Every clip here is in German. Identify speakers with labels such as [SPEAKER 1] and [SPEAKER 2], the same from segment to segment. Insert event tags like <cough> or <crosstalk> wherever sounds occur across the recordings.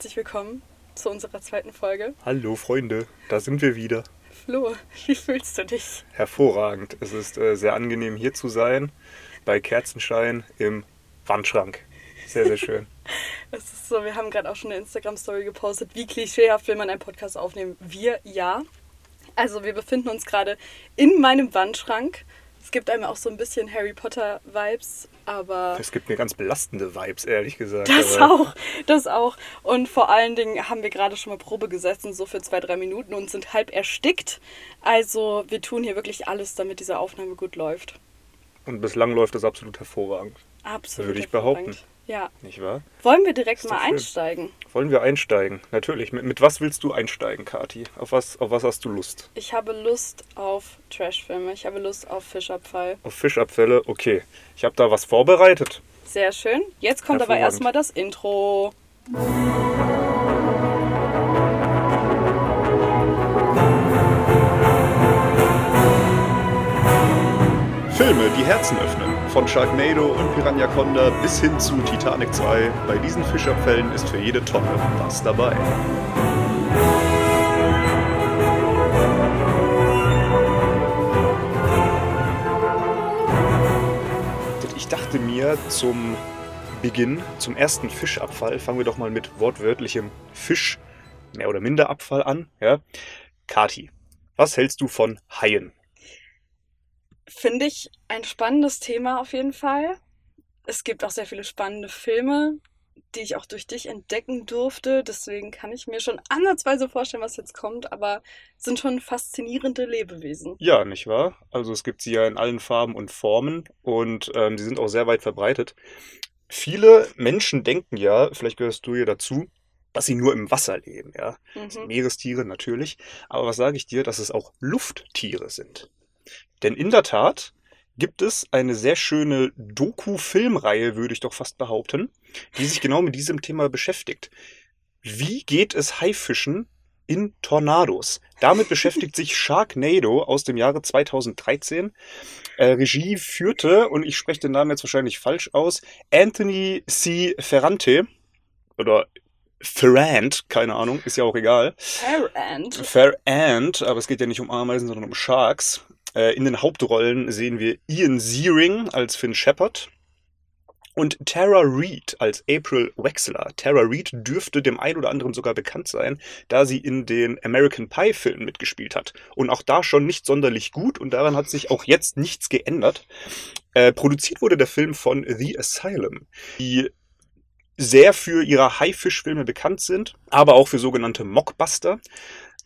[SPEAKER 1] herzlich willkommen zu unserer zweiten Folge.
[SPEAKER 2] Hallo Freunde, da sind wir wieder.
[SPEAKER 1] Flo, <laughs> wie fühlst du dich?
[SPEAKER 2] Hervorragend. Es ist äh, sehr angenehm hier zu sein, bei Kerzenschein im Wandschrank. Sehr, sehr schön. <laughs>
[SPEAKER 1] Es ist so, wir haben gerade auch schon eine Instagram-Story gepostet, wie klischeehaft will man einen Podcast aufnehmen. Wir ja. Also wir befinden uns gerade in meinem Wandschrank. Es gibt einem auch so ein bisschen Harry Potter-Vibes, aber.
[SPEAKER 2] Es gibt mir ganz belastende Vibes, ehrlich gesagt.
[SPEAKER 1] Das
[SPEAKER 2] aber
[SPEAKER 1] auch, das auch. Und vor allen Dingen haben wir gerade schon mal Probe gesessen, so für zwei, drei Minuten und sind halb erstickt. Also wir tun hier wirklich alles, damit diese Aufnahme gut läuft.
[SPEAKER 2] Und bislang läuft das absolut hervorragend.
[SPEAKER 1] Absolut.
[SPEAKER 2] Würde ich behaupten.
[SPEAKER 1] Ja.
[SPEAKER 2] Nicht wahr?
[SPEAKER 1] Wollen wir direkt mal
[SPEAKER 2] schön.
[SPEAKER 1] einsteigen?
[SPEAKER 2] Wollen wir einsteigen? Natürlich. Mit, mit was willst du einsteigen, Kati? Auf was, auf was hast du Lust?
[SPEAKER 1] Ich habe Lust auf Trashfilme. Ich habe Lust auf Fischabfall.
[SPEAKER 2] Auf Fischabfälle? Okay. Ich habe da was vorbereitet.
[SPEAKER 1] Sehr schön. Jetzt kommt aber erstmal das Intro.
[SPEAKER 2] Filme, die Herzen öffnen. Von Sharknado und Piranha Conda bis hin zu Titanic 2. Bei diesen Fischabfällen ist für jede Tonne was dabei. Ich dachte mir zum Beginn, zum ersten Fischabfall, fangen wir doch mal mit wortwörtlichem Fisch, mehr oder minder Abfall an. Ja? Kati, was hältst du von Haien?
[SPEAKER 1] Finde ich ein spannendes Thema auf jeden Fall. Es gibt auch sehr viele spannende Filme, die ich auch durch dich entdecken durfte. Deswegen kann ich mir schon ansatzweise vorstellen, was jetzt kommt, aber es sind schon faszinierende Lebewesen.
[SPEAKER 2] Ja, nicht wahr? Also es gibt sie ja in allen Farben und Formen und ähm, sie sind auch sehr weit verbreitet. Viele Menschen denken ja, vielleicht gehörst du ja dazu, dass sie nur im Wasser leben, ja.
[SPEAKER 1] Mhm.
[SPEAKER 2] Meerestiere natürlich. Aber was sage ich dir, dass es auch Lufttiere sind? Denn in der Tat gibt es eine sehr schöne Doku-Filmreihe, würde ich doch fast behaupten, die sich genau mit diesem Thema beschäftigt. Wie geht es Haifischen in Tornados? Damit beschäftigt sich Sharknado aus dem Jahre 2013. Äh, Regie führte, und ich spreche den Namen jetzt wahrscheinlich falsch aus, Anthony C. Ferrante oder Ferrand, keine Ahnung, ist ja auch egal.
[SPEAKER 1] Farrand.
[SPEAKER 2] Ferrand, aber es geht ja nicht um Ameisen, sondern um Sharks. Äh, in den Hauptrollen sehen wir Ian Ziering als Finn Shepard und Tara Reid als April Wexler. Tara Reid dürfte dem einen oder anderen sogar bekannt sein, da sie in den American Pie Filmen mitgespielt hat. Und auch da schon nicht sonderlich gut und daran hat sich auch jetzt nichts geändert. Äh, produziert wurde der Film von The Asylum, die sehr für ihre Haifischfilme bekannt sind, aber auch für sogenannte Mockbuster.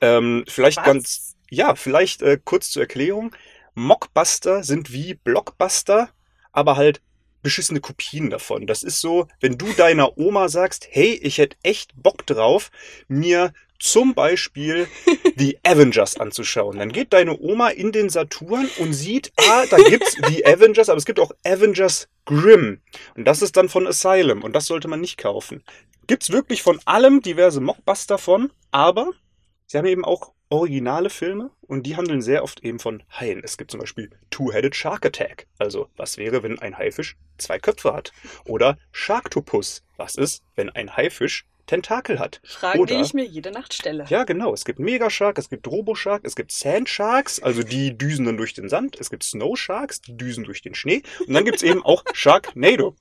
[SPEAKER 2] Ähm, vielleicht
[SPEAKER 1] Was?
[SPEAKER 2] ganz, ja, vielleicht äh, kurz zur Erklärung. Mockbuster sind wie Blockbuster, aber halt beschissene Kopien davon. Das ist so, wenn du deiner Oma sagst, hey, ich hätte echt Bock drauf, mir zum Beispiel <laughs> die Avengers anzuschauen. Dann geht deine Oma in den Saturn und sieht, ah, da gibt's die <laughs> Avengers, aber es gibt auch Avengers Grimm. Und das ist dann von Asylum und das sollte man nicht kaufen. Gibt's wirklich von allem diverse Mockbuster von, aber sie haben eben auch originale Filme und die handeln sehr oft eben von Haien. Es gibt zum Beispiel Two-Headed Shark Attack. Also, was wäre, wenn ein Haifisch zwei Köpfe hat? Oder Sharktopus. Was ist, wenn ein Haifisch Tentakel hat?
[SPEAKER 1] Fragen, die
[SPEAKER 2] Oder-
[SPEAKER 1] ich mir jede Nacht stelle.
[SPEAKER 2] Ja, genau. Es gibt Megashark, es gibt Roboshark, es gibt Sandsharks, also die düsen dann durch den Sand. Es gibt Snow Sharks, die düsen durch den Schnee. Und dann gibt es eben auch <laughs> Sharknado.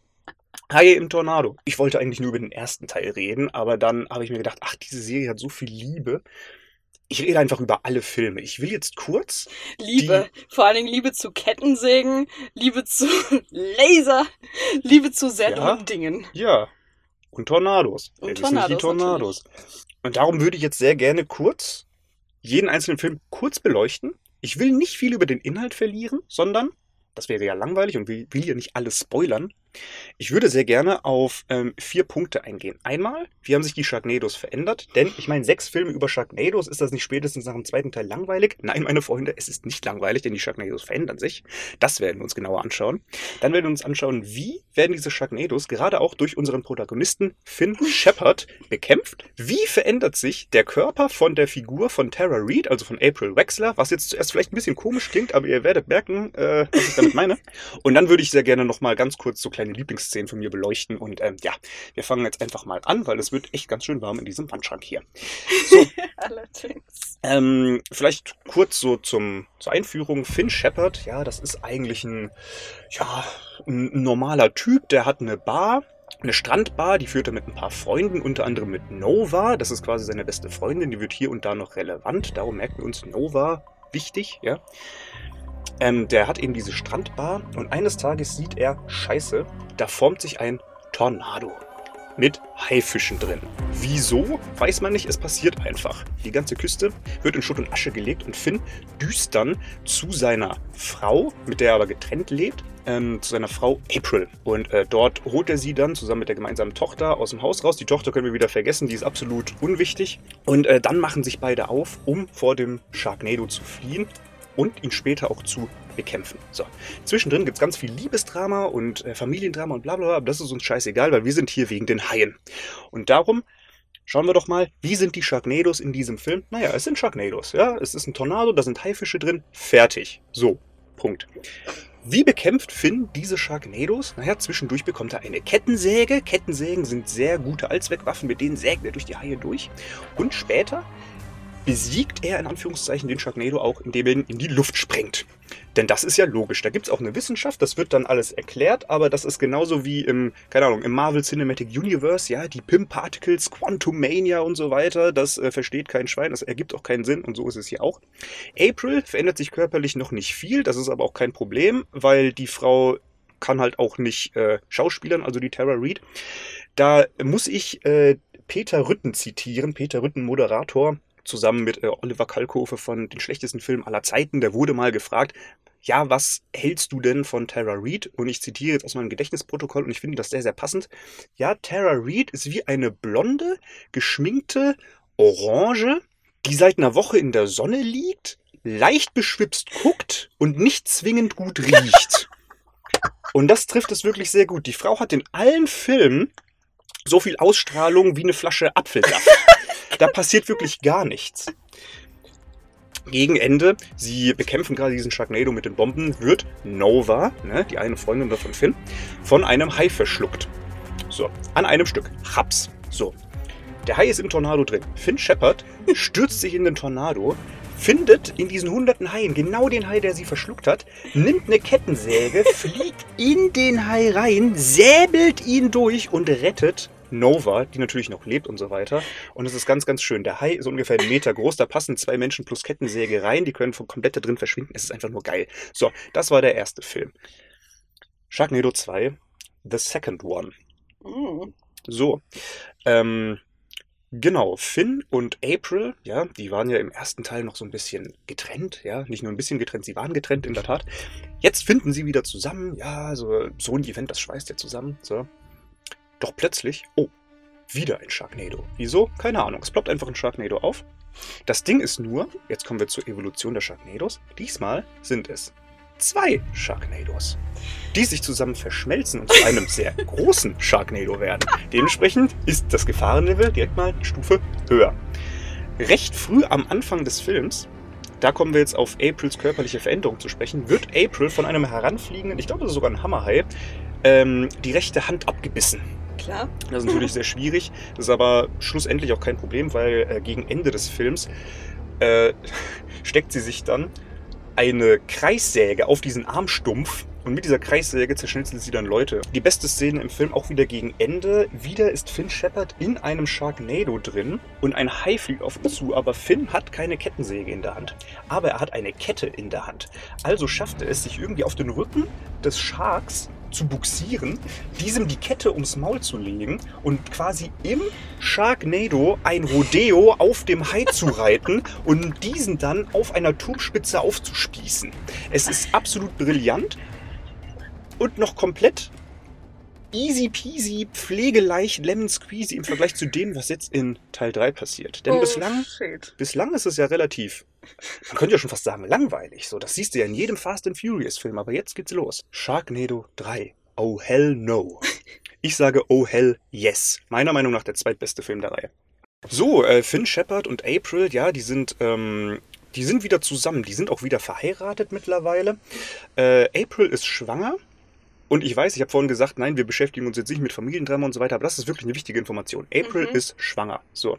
[SPEAKER 2] Haie im Tornado. Ich wollte eigentlich nur über den ersten Teil reden, aber dann habe ich mir gedacht, ach, diese Serie hat so viel Liebe. Ich rede einfach über alle Filme. Ich will jetzt kurz.
[SPEAKER 1] Liebe. Vor allen Dingen Liebe zu Kettensägen, Liebe zu Laser, Liebe zu sehr
[SPEAKER 2] Ja.
[SPEAKER 1] Dingen.
[SPEAKER 2] Ja. Und Tornados.
[SPEAKER 1] Und
[SPEAKER 2] ist nicht die
[SPEAKER 1] Tornados,
[SPEAKER 2] Tornados. Und darum würde ich jetzt sehr gerne kurz jeden einzelnen Film kurz beleuchten. Ich will nicht viel über den Inhalt verlieren, sondern, das wäre ja langweilig und will, will ja nicht alles spoilern. Ich würde sehr gerne auf ähm, vier Punkte eingehen. Einmal, wie haben sich die Sharknados verändert? Denn ich meine, sechs Filme über Sharknados, ist das nicht spätestens nach dem zweiten Teil langweilig? Nein, meine Freunde, es ist nicht langweilig, denn die Sharknados verändern sich. Das werden wir uns genauer anschauen. Dann werden wir uns anschauen, wie werden diese Sharknados gerade auch durch unseren Protagonisten Finn Shepard bekämpft? Wie verändert sich der Körper von der Figur von Tara Reid, also von April Wexler, was jetzt zuerst vielleicht ein bisschen komisch klingt, aber ihr werdet merken, äh, was ich damit meine. Und dann würde ich sehr gerne nochmal ganz kurz so kleine kleine Lieblingsszenen von mir beleuchten. Und ähm, ja, wir fangen jetzt einfach mal an, weil es wird echt ganz schön warm in diesem Wandschrank hier. So. <laughs> Allerdings. Ähm, vielleicht kurz so zum, zur Einführung. Finn Shepard, ja, das ist eigentlich ein, ja, ein normaler Typ, der hat eine Bar eine Strandbar, die führt er mit ein paar Freunden, unter anderem mit Nova. Das ist quasi seine beste Freundin, die wird hier und da noch relevant. Darum merken wir uns Nova wichtig, ja. Ähm, der hat eben diese Strandbar und eines Tages sieht er, scheiße, da formt sich ein Tornado mit Haifischen drin. Wieso? Weiß man nicht, es passiert einfach. Die ganze Küste wird in Schutt und Asche gelegt und Finn düst dann zu seiner Frau, mit der er aber getrennt lebt, ähm, zu seiner Frau April. Und äh, dort holt er sie dann zusammen mit der gemeinsamen Tochter aus dem Haus raus. Die Tochter können wir wieder vergessen, die ist absolut unwichtig. Und äh, dann machen sich beide auf, um vor dem Sharknado zu fliehen und ihn später auch zu bekämpfen. So. Zwischendrin gibt es ganz viel Liebesdrama und äh, Familiendrama und bla bla bla, aber das ist uns scheißegal, weil wir sind hier wegen den Haien. Und darum schauen wir doch mal, wie sind die Sharknados in diesem Film? Naja, es sind Sharknados, ja. Es ist ein Tornado, da sind Haifische drin, fertig. So, Punkt. Wie bekämpft Finn diese Sharknados? Naja, zwischendurch bekommt er eine Kettensäge. Kettensägen sind sehr gute Allzweckwaffen, mit denen sägt er durch die Haie durch. Und später besiegt er in Anführungszeichen den Sharknado auch, indem er ihn in die Luft sprengt. Denn das ist ja logisch. Da gibt es auch eine Wissenschaft, das wird dann alles erklärt, aber das ist genauso wie im, keine Ahnung, im Marvel Cinematic Universe, ja, die Pim Particles, Quantum Mania und so weiter, das äh, versteht kein Schwein, das ergibt auch keinen Sinn und so ist es hier auch. April verändert sich körperlich noch nicht viel, das ist aber auch kein Problem, weil die Frau kann halt auch nicht äh, schauspielern, also die Tara Reid. Da muss ich äh, Peter Rütten zitieren, Peter Rütten, Moderator, zusammen mit äh, Oliver Kalkofe von den schlechtesten Filmen aller Zeiten. Der wurde mal gefragt, ja, was hältst du denn von Tara Reid? Und ich zitiere jetzt aus meinem Gedächtnisprotokoll und ich finde das sehr, sehr passend. Ja, Tara Reid ist wie eine blonde, geschminkte Orange, die seit einer Woche in der Sonne liegt, leicht beschwipst guckt und nicht zwingend gut riecht. <laughs> Und das trifft es wirklich sehr gut. Die Frau hat in allen Filmen so viel Ausstrahlung wie eine Flasche Apfelsaft. Da passiert wirklich gar nichts. Gegen Ende, sie bekämpfen gerade diesen Sharknado mit den Bomben, wird Nova, ne, die eine Freundin davon Finn, von einem Hai verschluckt. So, an einem Stück. Haps. So. Der Hai ist im Tornado drin. Finn Shepard stürzt sich in den Tornado, findet in diesen hunderten Haien genau den Hai, der sie verschluckt hat, nimmt eine Kettensäge, <laughs> fliegt in den Hai rein, säbelt ihn durch und rettet Nova, die natürlich noch lebt und so weiter. Und es ist ganz, ganz schön. Der Hai ist ungefähr einen Meter groß, da passen zwei Menschen plus Kettensäge rein, die können komplett da drin verschwinden. Es ist einfach nur geil. So, das war der erste Film. Sharknado 2, The Second One. Mm. So, ähm, Genau, Finn und April, ja, die waren ja im ersten Teil noch so ein bisschen getrennt, ja, nicht nur ein bisschen getrennt, sie waren getrennt in der Tat. Jetzt finden sie wieder zusammen, ja, so, so ein Event, das schweißt ja zusammen, so. Doch plötzlich, oh, wieder ein Sharknado. Wieso? Keine Ahnung. Es ploppt einfach ein Sharknado auf. Das Ding ist nur, jetzt kommen wir zur Evolution der Sharknados. Diesmal sind es zwei Sharknados, die sich zusammen verschmelzen und zu einem sehr <laughs> großen Sharknado werden. Dementsprechend ist das Gefahrenlevel direkt mal eine Stufe höher. Recht früh am Anfang des Films, da kommen wir jetzt auf Aprils körperliche Veränderung zu sprechen, wird April von einem heranfliegenden, ich glaube, das ist sogar ein Hammerhai, ähm, die rechte Hand abgebissen.
[SPEAKER 1] Klar.
[SPEAKER 2] Das ist natürlich sehr schwierig. Das ist aber schlussendlich auch kein Problem, weil äh, gegen Ende des Films äh, <laughs> steckt sie sich dann eine Kreissäge auf diesen Armstumpf und mit dieser Kreissäge zerschnitzelt sie dann Leute. Die beste Szene im Film auch wieder gegen Ende. Wieder ist Finn Shepard in einem Sharknado drin und ein Hai fliegt auf ihn zu, aber Finn hat keine Kettensäge in der Hand. Aber er hat eine Kette in der Hand. Also schafft er es, sich irgendwie auf den Rücken des Sharks zu buxieren, diesem die Kette ums Maul zu legen und quasi im Sharknado ein Rodeo auf dem Hai zu reiten <laughs> und diesen dann auf einer Turmspitze aufzuspießen. Es ist absolut brillant und noch komplett easy peasy, pflegeleicht, lemon squeezy im Vergleich zu dem, was jetzt in Teil 3 passiert. Denn oh, bislang, bislang ist es ja relativ, man könnte ja schon fast sagen, langweilig. So, das siehst du ja in jedem Fast and Furious Film, aber jetzt geht's los. Sharknado 3. Oh hell no. <laughs> Ich sage oh hell yes. Meiner Meinung nach der zweitbeste Film der Reihe. So, äh, Finn Shepard und April, ja, die sind, ähm, die sind wieder zusammen. Die sind auch wieder verheiratet mittlerweile. Äh, April ist schwanger Und ich weiß, ich habe vorhin gesagt, nein, wir beschäftigen uns jetzt nicht mit Familiendrama und so weiter, aber das ist wirklich eine wichtige Information. April
[SPEAKER 1] Mhm.
[SPEAKER 2] ist schwanger. So.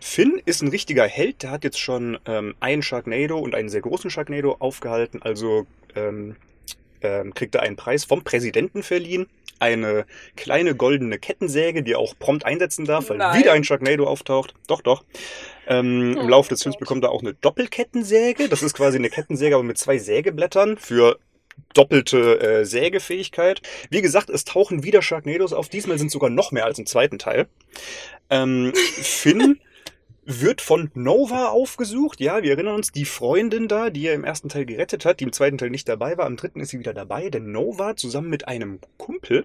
[SPEAKER 2] Finn ist ein richtiger Held, der hat jetzt schon ähm, einen Sharknado und einen sehr großen Sharknado aufgehalten, also ähm, ähm, kriegt er einen Preis vom Präsidenten verliehen. Eine kleine goldene Kettensäge, die er auch prompt einsetzen darf, weil
[SPEAKER 1] Nein.
[SPEAKER 2] wieder ein Sharknado auftaucht. Doch, doch. Ähm, Im
[SPEAKER 1] Oh
[SPEAKER 2] Laufe des. Films bekommt er auch eine Doppelkettensäge. Das ist quasi eine Kettensäge, aber mit zwei Sägeblättern für doppelte äh, Sägefähigkeit. Wie gesagt, es tauchen wieder Sharknados auf. Diesmal sind es sogar noch mehr als im zweiten Teil. Ähm, <laughs> Finn wird von Nova aufgesucht. Ja, wir erinnern uns, die Freundin da, die er im ersten Teil gerettet hat, die im zweiten Teil nicht dabei war. Im dritten ist sie wieder dabei, denn Nova zusammen mit einem Kumpel.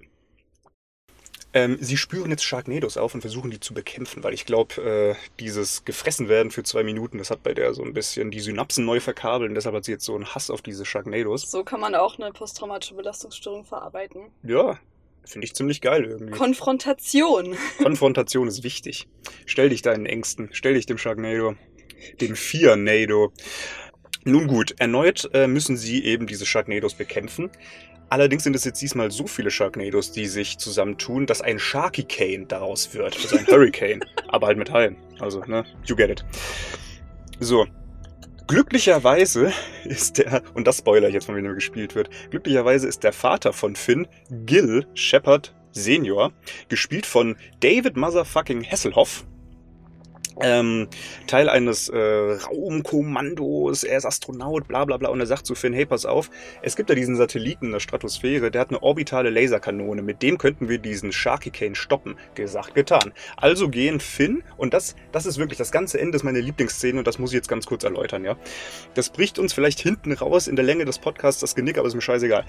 [SPEAKER 2] Ähm, sie spüren jetzt Sharknados auf und versuchen die zu bekämpfen, weil ich glaube, äh, dieses gefressen werden für zwei Minuten, das hat bei der so ein bisschen die Synapsen neu verkabelt und deshalb hat sie jetzt so einen Hass auf diese Sharknados.
[SPEAKER 1] So kann man auch eine posttraumatische Belastungsstörung verarbeiten.
[SPEAKER 2] Ja, finde ich ziemlich geil irgendwie.
[SPEAKER 1] Konfrontation. <laughs>
[SPEAKER 2] Konfrontation ist wichtig. Stell dich deinen Ängsten, stell dich dem Sharknado, dem Fear-Nado. Nun gut, erneut äh, müssen sie eben diese Sharknados bekämpfen. Allerdings sind es jetzt diesmal so viele Sharknados, die sich zusammentun, dass ein Sharkicane daraus wird. Also ein <laughs> Hurricane, aber halt mit Haien. Also, ne, you get it. So. Glücklicherweise ist der, und das spoiler ich jetzt, von wem er gespielt wird, glücklicherweise ist der Vater von Finn, Gil Shepard Senior, gespielt von David Motherfucking Hasselhoff. Ähm, Teil eines äh, Raumkommandos, er ist Astronaut, bla bla bla, und er sagt zu Finn, hey, pass auf, es gibt ja diesen Satelliten in der Stratosphäre, der hat eine orbitale Laserkanone, mit dem könnten wir diesen Sharkicane stoppen. Gesagt, getan. Also gehen Finn, und das, das ist wirklich, das ganze Ende ist meine Lieblingsszene, und das muss ich jetzt ganz kurz erläutern, ja. Das bricht uns vielleicht hinten raus in der Länge des Podcasts das Genick, aber ist mir scheißegal.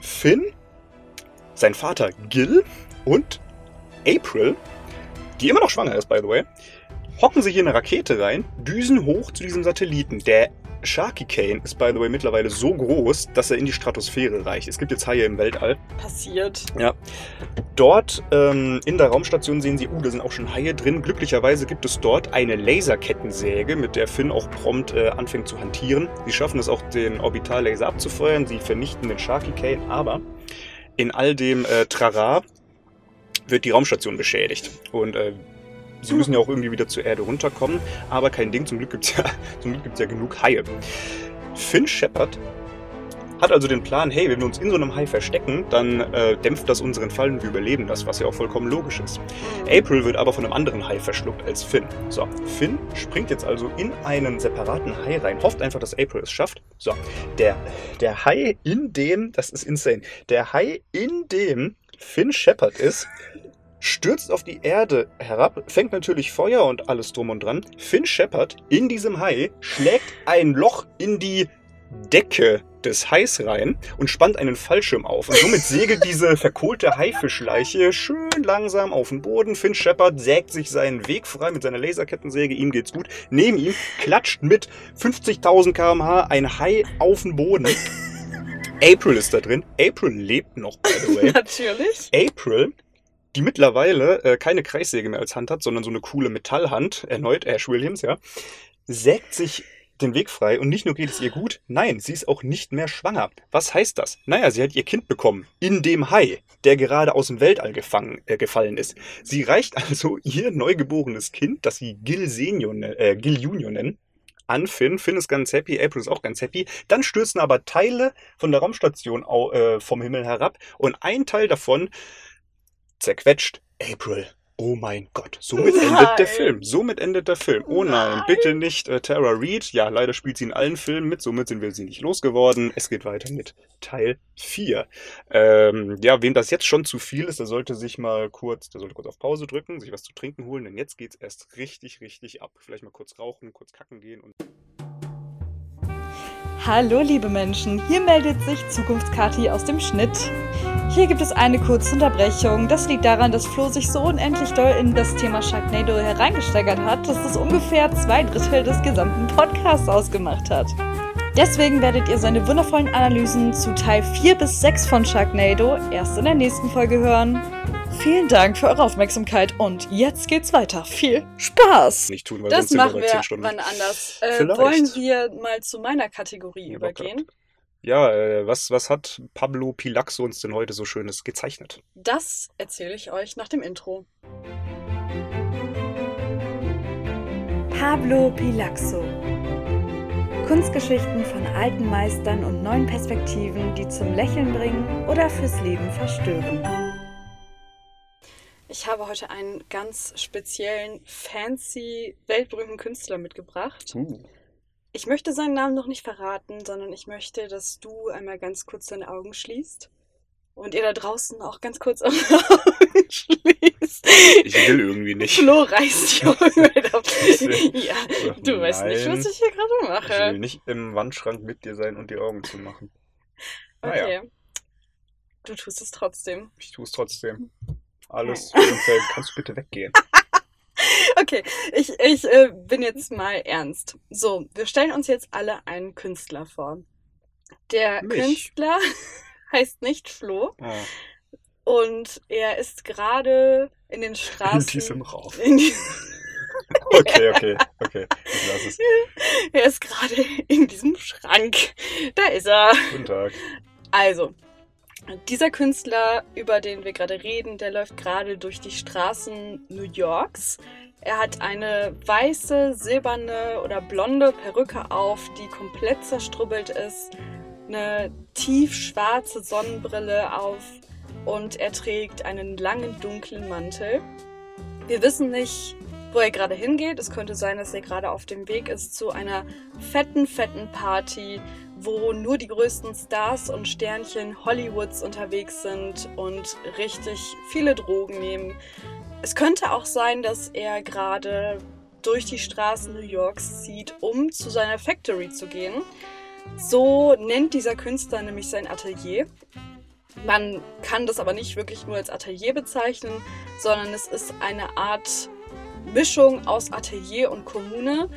[SPEAKER 2] Finn, sein Vater Gil und April, die immer noch schwanger ist, by the way, hocken sich in eine Rakete rein, düsen hoch zu diesem Satelliten. Der Sharkicane ist, by the way, mittlerweile so groß, dass er in die Stratosphäre reicht. Es gibt jetzt Haie im Weltall.
[SPEAKER 1] Passiert.
[SPEAKER 2] Ja. Dort ähm, in der Raumstation sehen sie, uh, da sind auch schon Haie drin. Glücklicherweise gibt es dort eine Laserkettensäge, mit der Finn auch prompt äh, anfängt zu hantieren. Sie schaffen es auch, den Orbitallaser abzufeuern. Sie vernichten den Sharkicane, aber in all dem äh, Trara wird die Raumstation beschädigt. Und äh, sie müssen ja auch irgendwie wieder zur Erde runterkommen. Aber kein Ding, zum Glück gibt es ja, <laughs> zum Glück gibt's ja genug Haie. Finn Shepard hat also den Plan, hey, wenn wir uns in so einem Hai verstecken, dann äh, dämpft das unseren Fall und wir überleben das, was ja auch vollkommen logisch ist. April wird aber von einem anderen Hai verschluckt als Finn. So, Finn springt jetzt also in einen separaten Hai rein, hofft einfach, dass April es schafft. So, der, der Hai, in dem, das ist insane, der Hai, in dem Finn Shepard ist, stürzt auf die Erde herab, fängt natürlich Feuer und alles drum und dran. Finn Shepard in diesem Hai schlägt ein Loch in die Decke des Hais rein und spannt einen Fallschirm auf. Und somit <laughs> segelt diese verkohlte Haifischleiche schön langsam auf den Boden. Finn Shepard sägt sich seinen Weg frei mit seiner Laserkettensäge. Ihm geht's gut. Neben ihm klatscht mit 50.000 km/h ein Hai auf den Boden. <laughs> April ist da drin. April lebt noch, by the way.
[SPEAKER 1] Natürlich.
[SPEAKER 2] April, die mittlerweile äh, keine Kreissäge mehr als Hand hat, sondern so eine coole Metallhand, erneut Ash Williams, ja, sägt sich den Weg frei und nicht nur geht es ihr gut, nein, sie ist auch nicht mehr schwanger. Was heißt das? Naja, sie hat ihr Kind bekommen in dem Hai, der gerade aus dem Weltall gefangen, äh, gefallen ist. Sie reicht <laughs> also ihr neugeborenes Kind, das sie Gil Senior, ne- äh, Gil Junior nennen, an Finn. Finn ist ganz happy, April ist auch ganz happy. Dann stürzen aber Teile von der Raumstation au, äh, vom Himmel herab und ein Teil davon zerquetscht April. Oh mein Gott, somit
[SPEAKER 1] Nein.
[SPEAKER 2] endet der Film. Somit endet der Film. Oh nein,
[SPEAKER 1] Nein.
[SPEAKER 2] bitte nicht äh, Tara Reid. Ja, leider spielt sie in allen Filmen mit, somit sind wir sie nicht losgeworden. Es geht weiter mit Teil 4. Ähm, ja, wem das jetzt schon zu viel ist, der sollte sich mal kurz, der sollte kurz auf Pause drücken, sich was zu trinken holen, denn jetzt geht's erst richtig, richtig ab. Vielleicht mal kurz rauchen, kurz kacken gehen und.
[SPEAKER 3] Hallo liebe Menschen, hier meldet sich Zukunftskati aus dem Schnitt. Hier gibt es eine kurze Unterbrechung. Das liegt daran, dass Flo sich so unendlich doll in das Thema Sharknado hereingesteigert hat, dass es ungefähr zwei Drittel des gesamten Podcasts ausgemacht hat. Deswegen werdet ihr seine wundervollen Analysen zu Teil 4 bis 6 von Sharknado erst in der nächsten Folge hören. Vielen Dank für eure Aufmerksamkeit und jetzt geht's weiter. Viel Spaß!
[SPEAKER 2] Nicht tun, weil
[SPEAKER 1] Das
[SPEAKER 2] sonst sind wir
[SPEAKER 1] machen wir
[SPEAKER 2] 10 Stunden.
[SPEAKER 1] wann anders. Äh, wollen wir mal zu meiner Kategorie
[SPEAKER 2] Ja,
[SPEAKER 1] übergehen?
[SPEAKER 2] Ja, äh, was, was hat Pablo Pilaxo uns denn heute so Schönes gezeichnet?
[SPEAKER 1] Das erzähle ich euch nach dem Intro.
[SPEAKER 3] Pablo Pilaxo. Kunstgeschichten von alten Meistern und neuen Perspektiven, die zum Lächeln bringen oder fürs Leben verstören.
[SPEAKER 1] Ich habe heute einen ganz speziellen, fancy, weltberühmten Künstler mitgebracht.
[SPEAKER 2] Uh.
[SPEAKER 1] Ich möchte seinen Namen noch nicht verraten, sondern ich möchte, dass du einmal ganz kurz deine Augen schließt. Und ihr da draußen auch ganz kurz <laughs> eure Augen schließt.
[SPEAKER 2] Ich will irgendwie nicht.
[SPEAKER 1] Flo reißt die Augen <laughs> auf.
[SPEAKER 2] will-
[SPEAKER 1] Ja,
[SPEAKER 2] Ach,
[SPEAKER 1] du weißt nicht, was
[SPEAKER 2] nein.
[SPEAKER 1] ich hier gerade
[SPEAKER 2] Ich will
[SPEAKER 1] mache.
[SPEAKER 2] nicht im Wandschrank mit dir sein und die Augen zu machen. Naja.
[SPEAKER 1] Okay. Du tust es trotzdem.
[SPEAKER 2] Ich tue es trotzdem. Alles den Feld. Kannst du bitte weggehen? <laughs>
[SPEAKER 1] Okay, ich, ich äh, bin jetzt mal ernst. So, wir stellen uns jetzt alle einen Künstler vor. Der
[SPEAKER 2] Mich.
[SPEAKER 1] Künstler <laughs> heißt nicht Flo
[SPEAKER 2] Oh,
[SPEAKER 1] und er ist gerade in den <laughs> Straßen.
[SPEAKER 2] in diesem Raum.
[SPEAKER 1] in die-
[SPEAKER 2] Okay, okay, okay. Ich lasse es.
[SPEAKER 1] er ist gerade in diesem Schrank. Da ist er.
[SPEAKER 2] Guten Tag.
[SPEAKER 1] Also, dieser Künstler, über den wir gerade reden, der läuft gerade durch die Straßen New Yorks. Er hat eine weiße, silberne oder blonde Perücke auf, die komplett zerstrubbelt ist, eine tiefschwarze Sonnenbrille auf und er trägt einen langen, dunklen Mantel. Wir wissen nicht, wo er gerade hingeht. Es könnte sein, dass er gerade auf dem Weg ist zu einer fetten, fetten Party, wo nur die größten Stars und Sternchen Hollywoods unterwegs sind und richtig viele Drogen nehmen. Es könnte auch sein, dass er gerade durch die Straßen New Yorks zieht, um zu seiner Factory zu gehen. So nennt dieser Künstler nämlich sein Atelier. Man kann das aber nicht wirklich nur als Atelier bezeichnen, sondern es ist eine Art Mischung aus Atelier und Kommune,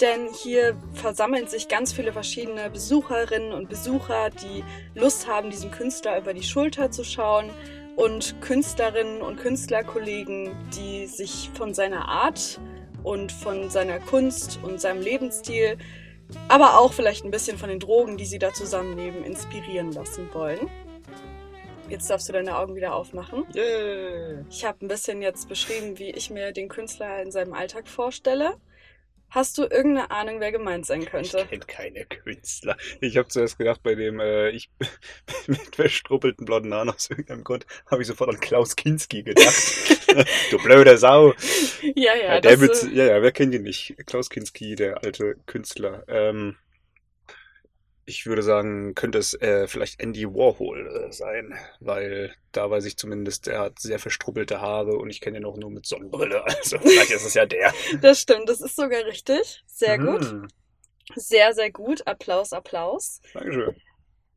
[SPEAKER 1] denn hier versammeln sich ganz viele verschiedene Besucherinnen und Besucher, die Lust haben, diesem Künstler über die Schulter zu schauen und Künstlerinnen und Künstlerkollegen, die sich von seiner Art und von seiner Kunst und seinem Lebensstil, aber auch vielleicht ein bisschen von den Drogen, die sie da zusammennehmen, inspirieren lassen wollen. Jetzt darfst du deine Augen wieder aufmachen.
[SPEAKER 2] Yeah.
[SPEAKER 1] Ich habe ein bisschen jetzt beschrieben, wie ich mir den Künstler in seinem Alltag vorstelle. Hast du irgendeine Ahnung, wer gemeint sein
[SPEAKER 2] Ich
[SPEAKER 1] könnte?
[SPEAKER 2] kenne keine Künstler. Ich habe zuerst gedacht, bei dem äh, ich <laughs> mit verstruppelten blonden Haaren aus irgendeinem Grund, habe ich sofort an Klaus Kinski gedacht. <laughs> du blöde Sau.
[SPEAKER 1] Ja, ja,
[SPEAKER 2] Ja, der
[SPEAKER 1] das,
[SPEAKER 2] mit,
[SPEAKER 1] äh,
[SPEAKER 2] ja, ja, wer kennt ihn nicht? Klaus Kinski, der alte Künstler. Ähm, ich würde sagen, könnte es äh, vielleicht Andy Warhol äh, sein, weil da weiß ich zumindest, der hat sehr verstrubbelte Haare und ich kenne ihn auch nur mit Sonnenbrille. <laughs> Also vielleicht ist es ja der.
[SPEAKER 1] das stimmt, das ist sogar richtig. Sehr gut.
[SPEAKER 2] Mhm.
[SPEAKER 1] Sehr, sehr gut. Applaus, Applaus.
[SPEAKER 2] Dankeschön.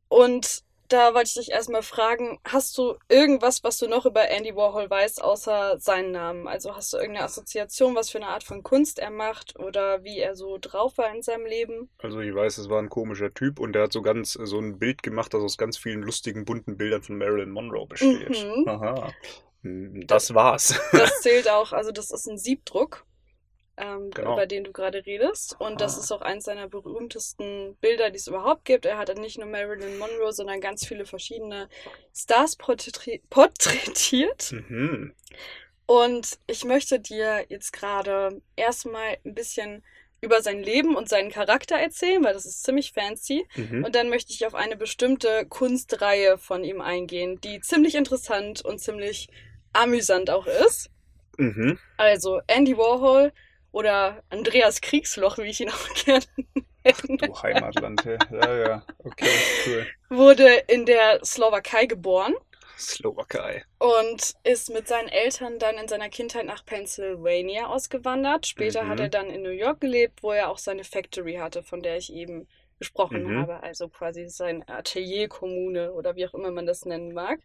[SPEAKER 1] Und da wollte ich dich erstmal fragen, hast du irgendwas, was du noch über Andy Warhol weißt, außer seinen Namen? Also hast du irgendeine Assoziation, was für eine Art von Kunst er macht oder wie er so drauf war in seinem Leben?
[SPEAKER 2] Also ich weiß, es war ein komischer Typ und der hat so ganz so ein Bild gemacht, das aus ganz vielen lustigen, bunten Bildern von Marilyn Monroe besteht.
[SPEAKER 1] Mhm.
[SPEAKER 2] Aha. Hm, Das war's.
[SPEAKER 1] Das <laughs> zählt auch, also das ist ein Siebdruck, ähm,
[SPEAKER 2] Genau.
[SPEAKER 1] über den du gerade redest. Und das
[SPEAKER 2] Ah.
[SPEAKER 1] ist auch eins seiner berühmtesten Bilder, die es überhaupt gibt. Er hat dann nicht nur Marilyn Monroe, sondern ganz viele verschiedene Stars porträtiert. porträtiert.
[SPEAKER 2] Mhm.
[SPEAKER 1] Und ich möchte dir jetzt gerade erstmal ein bisschen über sein Leben und seinen Charakter erzählen, weil das ist ziemlich fancy.
[SPEAKER 2] Mhm.
[SPEAKER 1] Und dann möchte ich auf eine bestimmte Kunstreihe von ihm eingehen, die ziemlich interessant und ziemlich amüsant auch ist.
[SPEAKER 2] Mhm.
[SPEAKER 1] Also Andy Warhol oder Andreas Kriegsloch, wie ich ihn auch <laughs> gerne nenne,
[SPEAKER 2] Du Heimatland. ja. ja. Okay, cool.
[SPEAKER 1] wurde in der Slowakei geboren
[SPEAKER 2] Slowakei.
[SPEAKER 1] und ist mit seinen Eltern dann in seiner Kindheit nach Pennsylvania ausgewandert. Später
[SPEAKER 2] Mhm.
[SPEAKER 1] hat er dann in New York gelebt, wo er auch seine Factory hatte, von der ich eben gesprochen
[SPEAKER 2] Mhm.
[SPEAKER 1] habe. Also quasi seine Atelierkommune oder wie auch immer man das nennen mag.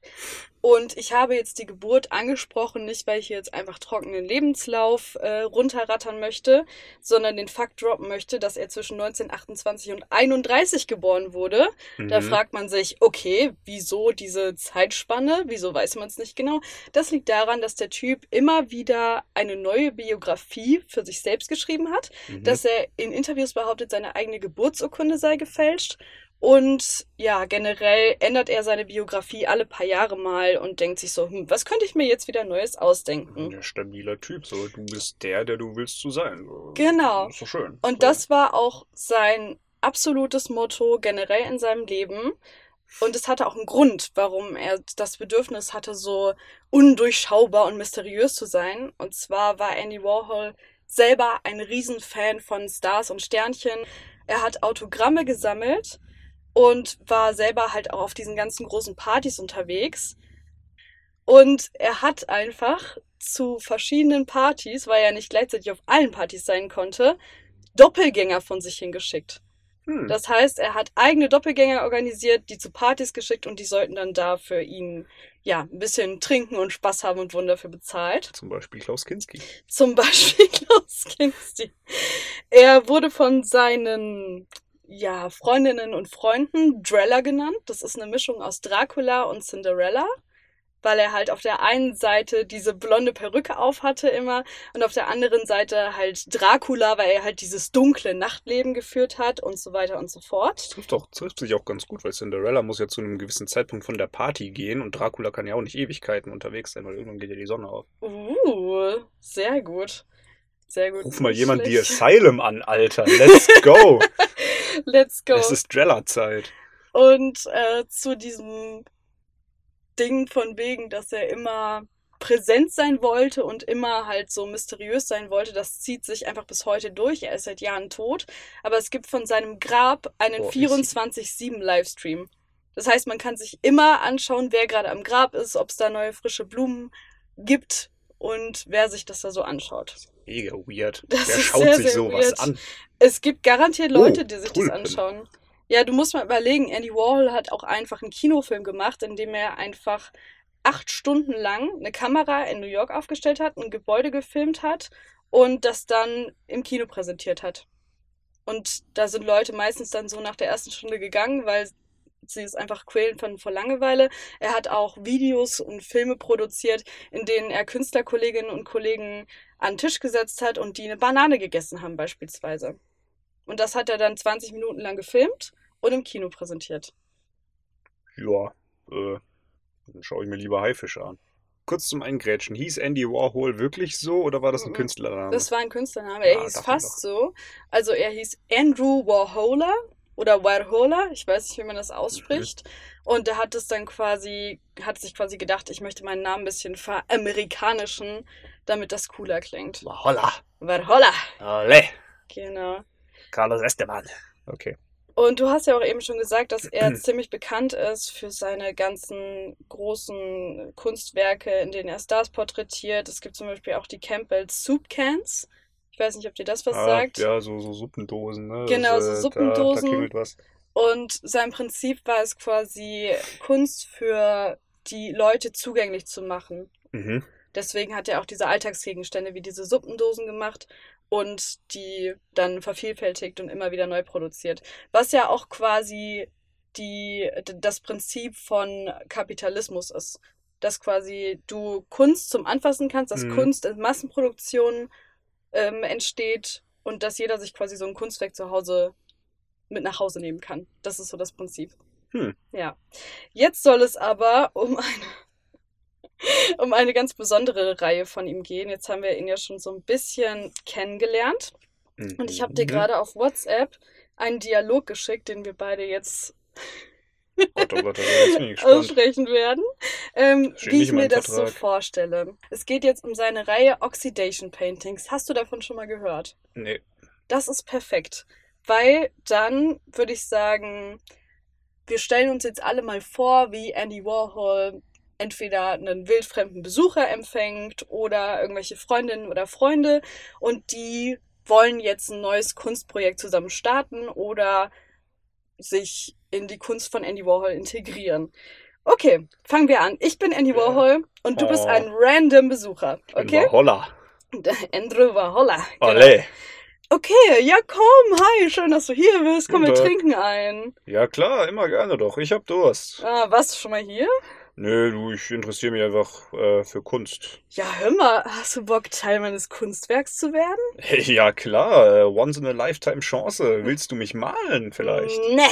[SPEAKER 1] Und ich habe jetzt die Geburt angesprochen, nicht weil ich jetzt einfach trockenen Lebenslauf äh, runterrattern möchte, sondern den Fakt droppen möchte, dass er zwischen 1928 und 31 geboren wurde. Da
[SPEAKER 2] Mhm.
[SPEAKER 1] fragt man sich, okay, wieso diese Zeitspanne? Wieso weiß man es nicht genau? Das liegt daran, dass der Typ immer wieder eine neue Biografie für sich selbst geschrieben hat,
[SPEAKER 2] Mhm.
[SPEAKER 1] dass er in Interviews behauptet, seine eigene Geburtsurkunde sei gefälscht Und ja, generell ändert er seine Biografie alle paar Jahre mal und denkt sich so, hm, was könnte ich mir jetzt wieder Neues ausdenken?
[SPEAKER 2] Ein stabiler Typ, so du bist der, der du willst zu sein. So.
[SPEAKER 1] Genau.
[SPEAKER 2] Ist doch schön.
[SPEAKER 1] Und das war auch sein absolutes Motto generell in seinem Leben. Und es hatte auch einen Grund, warum er das Bedürfnis hatte, so undurchschaubar und mysteriös zu sein. Und zwar war Andy Warhol selber ein Riesenfan von Stars und Sternchen. Er hat Autogramme gesammelt und war selber halt auch auf diesen ganzen großen Partys unterwegs. Und er hat einfach zu verschiedenen Partys, weil er nicht gleichzeitig auf allen Partys sein konnte, Doppelgänger von sich hingeschickt.
[SPEAKER 2] Hm.
[SPEAKER 1] Das heißt, er hat eigene Doppelgänger organisiert, die zu Partys geschickt und die sollten dann da für ihn ja ein bisschen trinken und Spaß haben und wurden dafür bezahlt.
[SPEAKER 2] Zum Beispiel Klaus Kinski.
[SPEAKER 1] Zum Beispiel <laughs> Klaus Kinski. Er wurde von seinen ja, Freundinnen und Freunden Drella genannt. Das ist eine Mischung aus Dracula und Cinderella, weil er halt auf der einen Seite diese blonde Perücke auf hatte immer und auf der anderen Seite halt Dracula, weil er halt dieses dunkle Nachtleben geführt hat und so weiter und so
[SPEAKER 2] Das
[SPEAKER 1] fort.
[SPEAKER 2] trifft, doch, trifft sich auch ganz gut, weil Cinderella muss ja zu einem gewissen Zeitpunkt von der Party gehen und Dracula kann ja auch nicht Ewigkeiten unterwegs sein, weil irgendwann geht ja die Sonne auf.
[SPEAKER 1] Uh, sehr gut. Sehr gut.
[SPEAKER 2] Ruf mal jemand die
[SPEAKER 1] schlecht.
[SPEAKER 2] Asylum an, Alter. Let's go. <laughs>
[SPEAKER 1] Let's go.
[SPEAKER 2] es ist Drella-Zeit.
[SPEAKER 1] Und äh, zu diesem Ding von wegen, dass er immer präsent sein wollte und immer halt so mysteriös sein wollte, das zieht sich einfach bis heute durch. Er ist seit Jahren tot, aber es gibt von seinem Grab einen
[SPEAKER 2] Boah, ist-
[SPEAKER 1] 24-7 Livestream. Das heißt, man kann sich immer anschauen, wer gerade am Grab ist, ob es da neue frische Blumen gibt und wer sich das da so anschaut.
[SPEAKER 2] Mega weird.
[SPEAKER 1] Das
[SPEAKER 2] Wer schaut
[SPEAKER 1] sehr,
[SPEAKER 2] sich
[SPEAKER 1] sehr
[SPEAKER 2] sowas
[SPEAKER 1] weird.
[SPEAKER 2] an?
[SPEAKER 1] Es gibt garantiert Leute,
[SPEAKER 2] Oh,
[SPEAKER 1] die sich
[SPEAKER 2] Tulpen.
[SPEAKER 1] das anschauen. Ja, du musst mal überlegen, Andy Warhol hat auch einfach einen Kinofilm gemacht, in dem er einfach acht Stunden lang eine Kamera in New York aufgestellt hat, ein Gebäude gefilmt hat und das dann im Kino präsentiert hat. Und da sind Leute meistens dann so nach der ersten Stunde gegangen, weil sie es einfach quälen fanden vor Langeweile. Er hat auch Videos und Filme produziert, in denen er Künstlerkolleginnen und Kollegen an den Tisch gesetzt hat und die eine Banane gegessen haben beispielsweise. Und das hat er dann 20 Minuten lang gefilmt und im Kino präsentiert.
[SPEAKER 2] Ja, äh, dann schaue ich mir lieber Haifische an. Kurz zum Eingrätschen. Hieß Andy Warhol wirklich so oder war das ein
[SPEAKER 1] Mhm.
[SPEAKER 2] Künstlername?
[SPEAKER 1] Das war ein Künstlername. Er
[SPEAKER 2] Ah,
[SPEAKER 1] hieß fast so. Also er hieß Andrew Warhola oder Warhola. Ich weiß nicht, wie man das ausspricht. Und er hat es dann quasi, hat sich quasi gedacht, ich möchte meinen Namen ein bisschen veramerikanischen, damit das cooler klingt.
[SPEAKER 2] Holla.
[SPEAKER 1] Warhola.
[SPEAKER 2] Ole.
[SPEAKER 1] Genau.
[SPEAKER 2] Carlos Esteban. Okay.
[SPEAKER 1] Und du hast ja auch eben schon gesagt, dass er <clears throat> ziemlich bekannt ist für seine ganzen großen Kunstwerke, in denen er Stars porträtiert. Es gibt zum Beispiel auch die Campbell Soup Cans. Ich weiß nicht, ob dir das was
[SPEAKER 2] Ah,
[SPEAKER 1] sagt.
[SPEAKER 2] Ja, so, so Suppendosen, ne?
[SPEAKER 1] Genau, so
[SPEAKER 2] äh, Da, da
[SPEAKER 1] Suppendosen. Und sein Prinzip war es quasi, Kunst für die Leute zugänglich zu machen.
[SPEAKER 2] Mhm.
[SPEAKER 1] Deswegen hat er auch diese Alltagsgegenstände wie diese Suppendosen gemacht und die dann vervielfältigt und immer wieder neu produziert. Was ja auch quasi die, das Prinzip von Kapitalismus ist. Dass quasi du Kunst zum Anfassen kannst, dass
[SPEAKER 2] Mhm.
[SPEAKER 1] Kunst in Massenproduktion ähm, entsteht und dass jeder sich quasi so ein Kunstwerk zu Hause mit nach Hause nehmen kann. Das ist so das Prinzip.
[SPEAKER 2] Hm.
[SPEAKER 1] Ja. Jetzt soll es aber um eine <laughs> um eine ganz besondere Reihe von ihm gehen. Jetzt haben wir ihn ja schon so ein bisschen kennengelernt. Und ich habe dir
[SPEAKER 2] Mhm.
[SPEAKER 1] gerade auf WhatsApp einen Dialog geschickt, den wir beide jetzt
[SPEAKER 2] Gott, oh Gott, oh <laughs>
[SPEAKER 1] aussprechen werden, ähm, wie ich mir das so vorstelle. Es geht jetzt um seine Reihe Oxidation Paintings. Hast du davon schon mal gehört?
[SPEAKER 2] Nee.
[SPEAKER 1] Das ist perfekt, weil dann würde ich sagen, wir stellen uns jetzt alle mal vor, wie Andy Warhol entweder einen wildfremden Besucher empfängt oder irgendwelche Freundinnen oder Freunde und die wollen jetzt ein neues Kunstprojekt zusammen starten oder sich in die Kunst von Andy Warhol integrieren. Okay, fangen wir an. Ich bin Andy. Warhol und du bist
[SPEAKER 2] Oh.
[SPEAKER 1] ein random Besucher.
[SPEAKER 2] Ich
[SPEAKER 1] Okay?
[SPEAKER 2] Holla. <laughs>
[SPEAKER 1] Andrew Warhola. genau.
[SPEAKER 2] Ole.
[SPEAKER 1] Okay, ja komm, hi, schön, dass du hier bist. Komm, wir
[SPEAKER 2] Tag.
[SPEAKER 1] trinken ein.
[SPEAKER 2] Ja klar, immer gerne doch. Ich hab Durst.
[SPEAKER 1] Ah, warst du schon mal hier?
[SPEAKER 2] Nö, du, ich interessiere mich einfach äh, für Kunst.
[SPEAKER 1] Ja, hör mal, hast du Bock, Teil meines Kunstwerks zu werden? <laughs>
[SPEAKER 2] Ja klar, äh, once in a lifetime Chance. Willst du mich malen vielleicht?
[SPEAKER 1] Ne.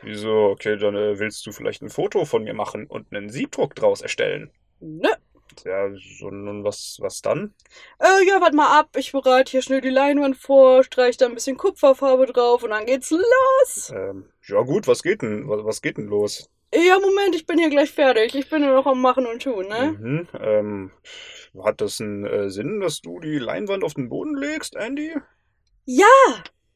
[SPEAKER 2] Wieso? Okay, dann äh, willst du vielleicht ein Foto von mir machen und einen Siebdruck draus erstellen.
[SPEAKER 1] Nö.
[SPEAKER 2] Ja, so, nun was, was dann?
[SPEAKER 1] Äh, ja, warte mal ab. Ich bereite hier schnell die Leinwand vor, streich da ein bisschen Kupferfarbe drauf und dann geht's los.
[SPEAKER 2] Ähm, ja gut, was geht denn, was, was geht denn los?
[SPEAKER 1] Ja, Moment, ich bin hier gleich fertig. Ich bin ja noch am Machen und Tun, ne?
[SPEAKER 2] Mhm, ähm, hat das einen äh, Sinn, dass du die Leinwand auf den Boden legst, Andy?
[SPEAKER 1] Ja,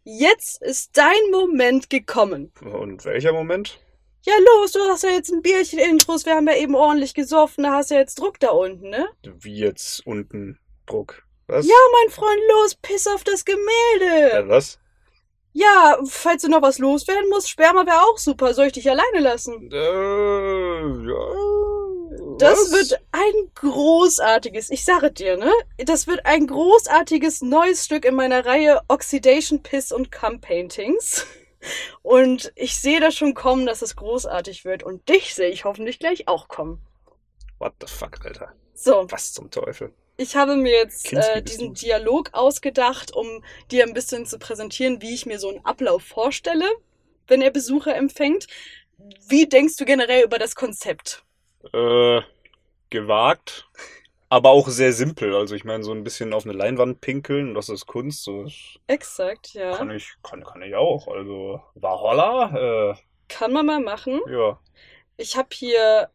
[SPEAKER 1] jetzt ist dein Moment gekommen.
[SPEAKER 2] Und welcher Moment?
[SPEAKER 1] Ja, los, du hast ja jetzt ein Bierchen Intros, wir haben ja eben ordentlich gesoffen, da hast du ja jetzt Druck da unten, ne?
[SPEAKER 2] Wie jetzt unten Druck? Was?
[SPEAKER 1] Ja, mein Freund, los, piss auf das Gemälde.
[SPEAKER 2] Äh, was?
[SPEAKER 1] Ja, falls du noch was loswerden musst, Sperma wäre auch super. Soll ich dich alleine lassen?
[SPEAKER 2] Äh, ja.
[SPEAKER 1] Das
[SPEAKER 2] was?
[SPEAKER 1] wird ein großartiges, ich sage dir, ne? Das wird ein großartiges neues Stück in meiner Reihe Oxidation Piss und Cum Paintings. Und ich sehe das schon kommen, dass es großartig wird. Und dich sehe ich hoffentlich gleich auch kommen.
[SPEAKER 2] What the fuck, Alter?
[SPEAKER 1] So,
[SPEAKER 2] Was zum Teufel?
[SPEAKER 1] Ich habe mir jetzt äh, diesen. Dialog ausgedacht, um dir ein bisschen zu präsentieren, wie ich mir so einen Ablauf vorstelle, wenn er Besucher empfängt. Wie denkst du generell über das Konzept?
[SPEAKER 2] Äh, gewagt, aber auch sehr simpel. Also ich meine, so ein bisschen auf eine Leinwand pinkeln, das ist Kunst, so das
[SPEAKER 1] Exakt, ja.
[SPEAKER 2] kann ich, kann, kann ich auch. Also Valhalla, äh,
[SPEAKER 1] Kann man mal machen.
[SPEAKER 2] ja.
[SPEAKER 1] Ich habe hier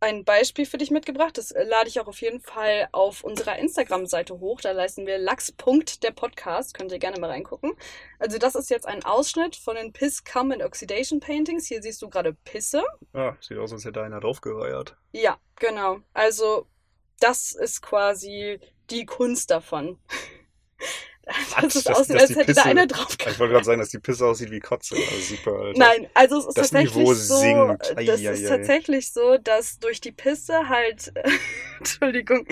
[SPEAKER 1] ein Beispiel für dich mitgebracht. Das äh, lade ich auch auf jeden Fall auf unserer Instagram-Seite hoch. Da leisten wir Lachs. der Podcast. Könnt ihr gerne mal reingucken. Also das ist jetzt ein Ausschnitt von den Piss, Cum and Oxidation Paintings. Hier siehst du gerade Pisse.
[SPEAKER 2] Ja, sieht aus, als hätte einer draufgereiert.
[SPEAKER 1] Ja, genau. Also das ist quasi die Kunst davon. <laughs> Dass es
[SPEAKER 2] Dass-
[SPEAKER 1] aussieht,
[SPEAKER 2] dass
[SPEAKER 1] als hätte da
[SPEAKER 2] Pisse-
[SPEAKER 1] einer drauf
[SPEAKER 2] Ich wollte gerade sagen, dass die Pisse aussieht wie Kotze. Also super, Alter.
[SPEAKER 1] Nein, also es ist
[SPEAKER 2] Das
[SPEAKER 1] tatsächlich
[SPEAKER 2] Niveau
[SPEAKER 1] so,
[SPEAKER 2] sinkt.
[SPEAKER 1] das ist tatsächlich so, dass durch die Pisse halt, <laughs> Entschuldigung,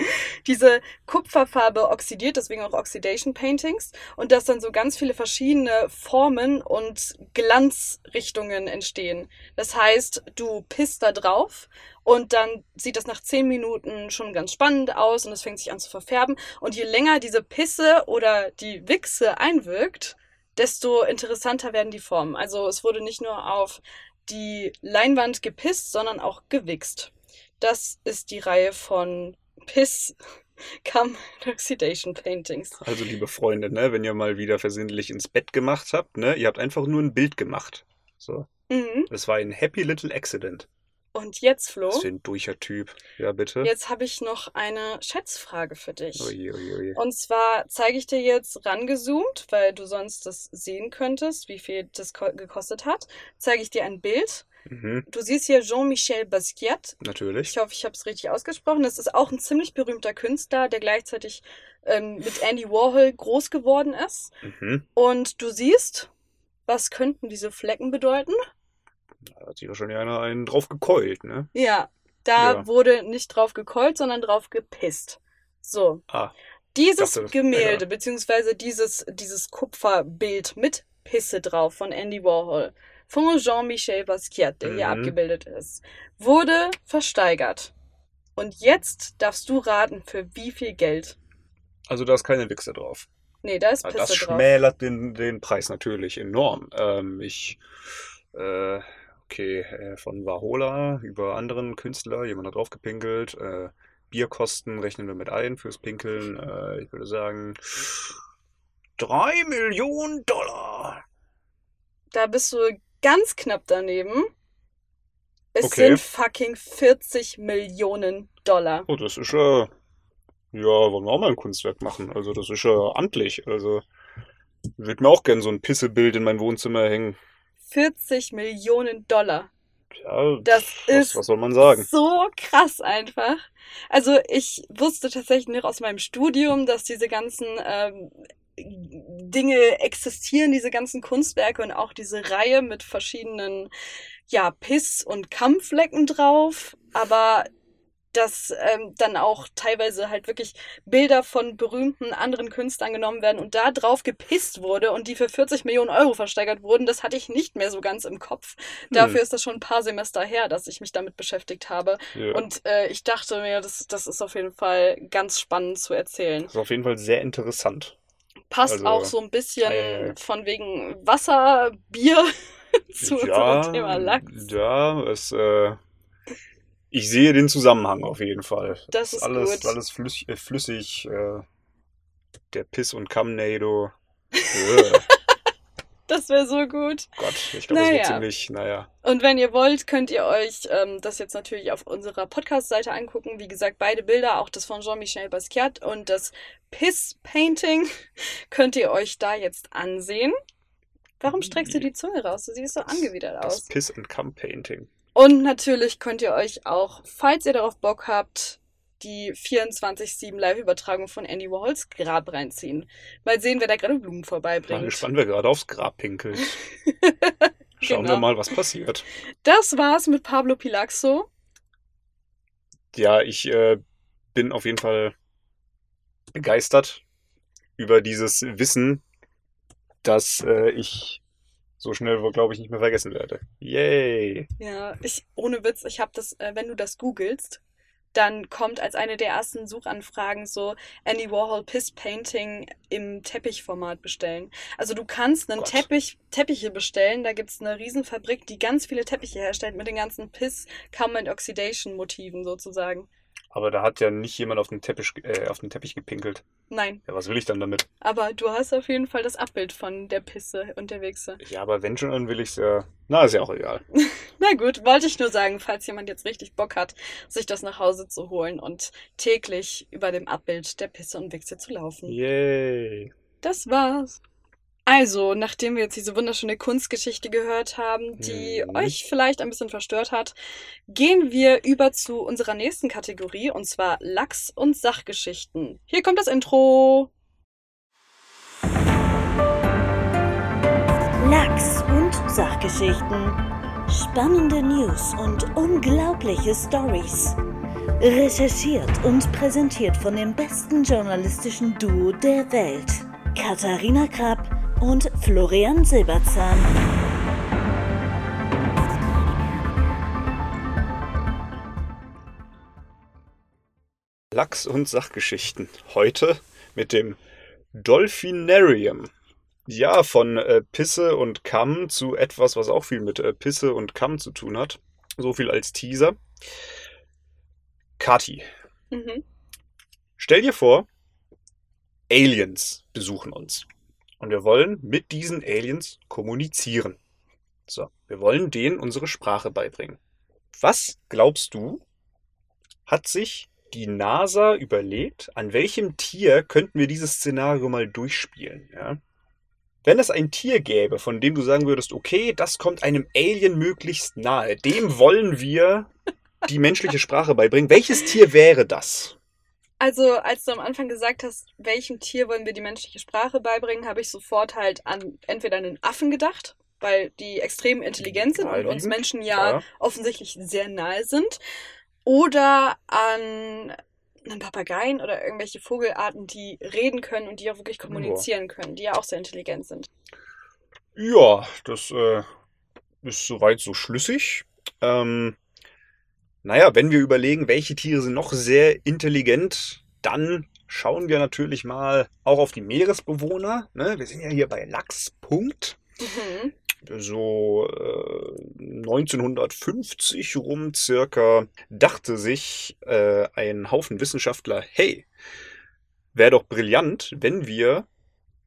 [SPEAKER 1] diese Kupferfarbe oxidiert, deswegen auch Oxidation Paintings und dass dann so ganz viele verschiedene Formen und Glanzrichtungen entstehen. Das heißt, du pisst da drauf und dann sieht das nach zehn Minuten schon ganz spannend aus und es fängt sich an zu verfärben und je länger diese Pisse oder die Wichse einwirkt, desto interessanter werden die Formen. Also es wurde nicht nur auf die Leinwand gepisst, sondern auch gewichst. Das ist die Reihe von Piss <laughs> Cum Oxidation Paintings.
[SPEAKER 2] Also, liebe Freunde, ne, wenn ihr mal wieder versehentlich ins Bett gemacht habt, ne, ihr habt einfach nur ein Bild gemacht. So.
[SPEAKER 1] Mhm.
[SPEAKER 2] Das war ein happy little accident.
[SPEAKER 1] Und jetzt, Flo,
[SPEAKER 2] Was für ein durcher Typ. Ja, bitte.
[SPEAKER 1] jetzt habe ich noch eine Schätzfrage für dich.
[SPEAKER 2] Ui, ui, ui.
[SPEAKER 1] Und zwar zeige ich dir jetzt rangezoomt, weil du sonst das sehen könntest, wie viel das ko- gekostet hat. Zeige ich dir ein Bild.
[SPEAKER 2] Mhm,
[SPEAKER 1] Du siehst hier Jean-Michel Basquiat.
[SPEAKER 2] natürlich.
[SPEAKER 1] Ich hoffe, ich habe es richtig ausgesprochen. Das ist auch ein ziemlich berühmter Künstler, der gleichzeitig ähm, mit Andy Warhol groß geworden ist.
[SPEAKER 2] Mhm.
[SPEAKER 1] Und du siehst, was könnten diese Flecken bedeuten?
[SPEAKER 2] Da hat sich wahrscheinlich einer einen drauf gekeult, ne?
[SPEAKER 1] Ja, da
[SPEAKER 2] Ja.
[SPEAKER 1] wurde nicht drauf gekeult, sondern drauf gepisst. So,
[SPEAKER 2] Ah,
[SPEAKER 1] dieses
[SPEAKER 2] dachte, das-
[SPEAKER 1] Gemälde,
[SPEAKER 2] ja.
[SPEAKER 1] beziehungsweise dieses, dieses Kupferbild mit Pisse drauf von Andy Warhol, von Jean-Michel Basquiat, der hier
[SPEAKER 2] Mhm.
[SPEAKER 1] abgebildet ist, wurde versteigert. Und jetzt darfst du raten, für wie viel Geld.
[SPEAKER 2] also da ist keine Wichse drauf.
[SPEAKER 1] Nee, da ist
[SPEAKER 2] Ah,
[SPEAKER 1] Pisse
[SPEAKER 2] Das
[SPEAKER 1] drauf.
[SPEAKER 2] schmälert den, den Preis natürlich enorm. Ähm, ich, äh, okay, äh, von Vahola über anderen Künstler, jemand hat draufgepinkelt. Äh, Bierkosten rechnen wir mit ein fürs Pinkeln. Äh, ich würde sagen, drei Millionen Dollar.
[SPEAKER 1] Da bist du ganz knapp daneben. Es
[SPEAKER 2] Okay.
[SPEAKER 1] sind fucking 40 Millionen Dollar.
[SPEAKER 2] Oh, das ist ja, ja, wollen wir auch mal ein Kunstwerk machen. Also das ist ja amtlich. Also ich würde mir auch gern so ein Pissebild in mein Wohnzimmer hängen.
[SPEAKER 1] 40 Millionen Dollar.
[SPEAKER 2] Ja,
[SPEAKER 1] Das
[SPEAKER 2] was,
[SPEAKER 1] ist
[SPEAKER 2] was soll man sagen?
[SPEAKER 1] so krass einfach. Also ich wusste tatsächlich noch aus meinem Studium, dass diese ganzen ähm, Dinge existieren, diese ganzen Kunstwerke und auch diese Reihe mit verschiedenen, ja, Piss- und Kampfflecken drauf. Aber dass ähm, dann auch teilweise halt wirklich Bilder von berühmten anderen Künstlern genommen werden und da drauf gepisst wurde und die für 40 Millionen Euro versteigert wurden, das hatte ich nicht mehr so ganz im Kopf. Dafür ist das schon ein paar Semester her, dass ich mich damit beschäftigt habe.
[SPEAKER 2] Ja.
[SPEAKER 1] Und äh, ich dachte mir, das, das ist auf jeden Fall ganz spannend zu erzählen.
[SPEAKER 2] Das ist auf jeden Fall sehr interessant.
[SPEAKER 1] Passt
[SPEAKER 2] Also,
[SPEAKER 1] auch so ein bisschen
[SPEAKER 2] äh,
[SPEAKER 1] von wegen Wasser, Bier <laughs> zu
[SPEAKER 2] ja,
[SPEAKER 1] unserem Thema Lachs.
[SPEAKER 2] Ja, es, äh, ich sehe den Zusammenhang auf jeden Fall.
[SPEAKER 1] Das ist
[SPEAKER 2] alles,
[SPEAKER 1] gut.
[SPEAKER 2] alles flüssig, äh, flüssig äh, der Piss- und Kamnado. <laughs> Äh,
[SPEAKER 1] Das wäre so gut.
[SPEAKER 2] Gott, ich glaube, das
[SPEAKER 1] Naja.
[SPEAKER 2] wird ziemlich, naja.
[SPEAKER 1] Und wenn ihr wollt, könnt ihr euch ähm, das jetzt natürlich auf unserer Podcast-Seite angucken. Wie gesagt, beide Bilder, auch das von Jean-Michel Basquiat und das Piss-Painting, <laughs> könnt ihr euch da jetzt ansehen. Warum streckst du die Zunge raus? Du siehst so angewidert
[SPEAKER 2] Das
[SPEAKER 1] aus.
[SPEAKER 2] Piss and Cum Painting.
[SPEAKER 1] Und natürlich könnt ihr euch auch, falls ihr darauf Bock habt, die 24-7 Live-Übertragung von Andy Warhols Grab reinziehen. Mal sehen, wer da gerade Blumen vorbeibringt.
[SPEAKER 2] gespannt, wer gerade aufs Grab pinkelt. <laughs> Schauen
[SPEAKER 1] Genau.
[SPEAKER 2] wir mal, was passiert.
[SPEAKER 1] Das war's mit Pablo Pilaxo.
[SPEAKER 2] Ja, ich äh, bin auf jeden Fall begeistert über dieses Wissen, das äh, ich so schnell glaube ich, nicht mehr vergessen werde. Yay!
[SPEAKER 1] Ja, ich, ohne Witz, ich habe das, äh, wenn du das googelst, dann kommt als eine der ersten Suchanfragen so Andy Warhol Piss Painting im Teppichformat bestellen. Also du kannst einen
[SPEAKER 2] Gott.
[SPEAKER 1] Teppich, Teppiche bestellen, da gibt's eine Riesenfabrik, die ganz viele Teppiche herstellt mit den ganzen Piss, and Oxidation Motiven sozusagen.
[SPEAKER 2] Aber da hat ja nicht jemand auf den Teppich, äh, auf den Teppich gepinkelt.
[SPEAKER 1] Nein,
[SPEAKER 2] Ja, was will ich dann damit?
[SPEAKER 1] aber du hast auf jeden Fall das Abbild von der Pisse und der Wichse.
[SPEAKER 2] Ja, aber wenn schon, dann will ich's ja. Na, ist ja auch egal. <laughs>
[SPEAKER 1] Na gut, wollte ich nur sagen, falls jemand jetzt richtig Bock hat, sich das nach Hause zu holen und täglich über dem Abbild der Pisse und Wichse zu laufen.
[SPEAKER 2] Yay!
[SPEAKER 1] Das war's. Also, nachdem wir jetzt diese wunderschöne Kunstgeschichte gehört haben, die
[SPEAKER 2] Mhm.
[SPEAKER 1] euch vielleicht ein bisschen verstört hat, gehen wir über zu unserer nächsten Kategorie und zwar Lachs- und Sachgeschichten. Hier kommt das Intro.
[SPEAKER 4] Lachs und Sachgeschichten. Spannende News und unglaubliche Stories. Recherchiert und präsentiert von dem besten journalistischen Duo der Welt. Katharina Krapp und Florian Silberzahn.
[SPEAKER 2] Lachs- und Sachgeschichten. Heute mit dem Dolphinarium. Ja, von äh, Pisse und Kamm zu etwas, was auch viel mit äh, Pisse und Kamm zu tun hat. So viel als Teaser. Kati,
[SPEAKER 1] Mhm.
[SPEAKER 2] stell dir vor, Aliens besuchen uns. Und wir wollen mit diesen Aliens kommunizieren. So, wir wollen denen unsere Sprache beibringen. Was glaubst du, hat sich die NASA überlegt, an welchem Tier könnten wir dieses Szenario mal durchspielen? Ja? Wenn es ein Tier gäbe, von dem du sagen würdest, okay, das kommt einem Alien möglichst nahe, dem wollen wir die menschliche Sprache beibringen, welches Tier wäre das?
[SPEAKER 1] Also, als du am Anfang gesagt hast, welchem Tier wollen wir die menschliche Sprache beibringen, habe ich sofort halt an entweder einen Affen gedacht, weil die extrem intelligent sind und uns Menschen ja
[SPEAKER 2] ja.
[SPEAKER 1] offensichtlich sehr nahe sind. Oder an einen Papageien oder irgendwelche Vogelarten, die reden können und die auch wirklich kommunizieren können, die ja auch sehr intelligent sind.
[SPEAKER 2] Ja, das äh, ist soweit so schlüssig. Ähm, naja, wenn wir überlegen, welche Tiere sind noch sehr intelligent, dann schauen wir natürlich mal auch auf die Meeresbewohner. Ne? Wir sind ja hier bei Lachs. Punkt.
[SPEAKER 1] Mhm.
[SPEAKER 2] So äh, 1950 rum circa dachte sich äh, ein Haufen Wissenschaftler, hey, wäre doch brillant, wenn wir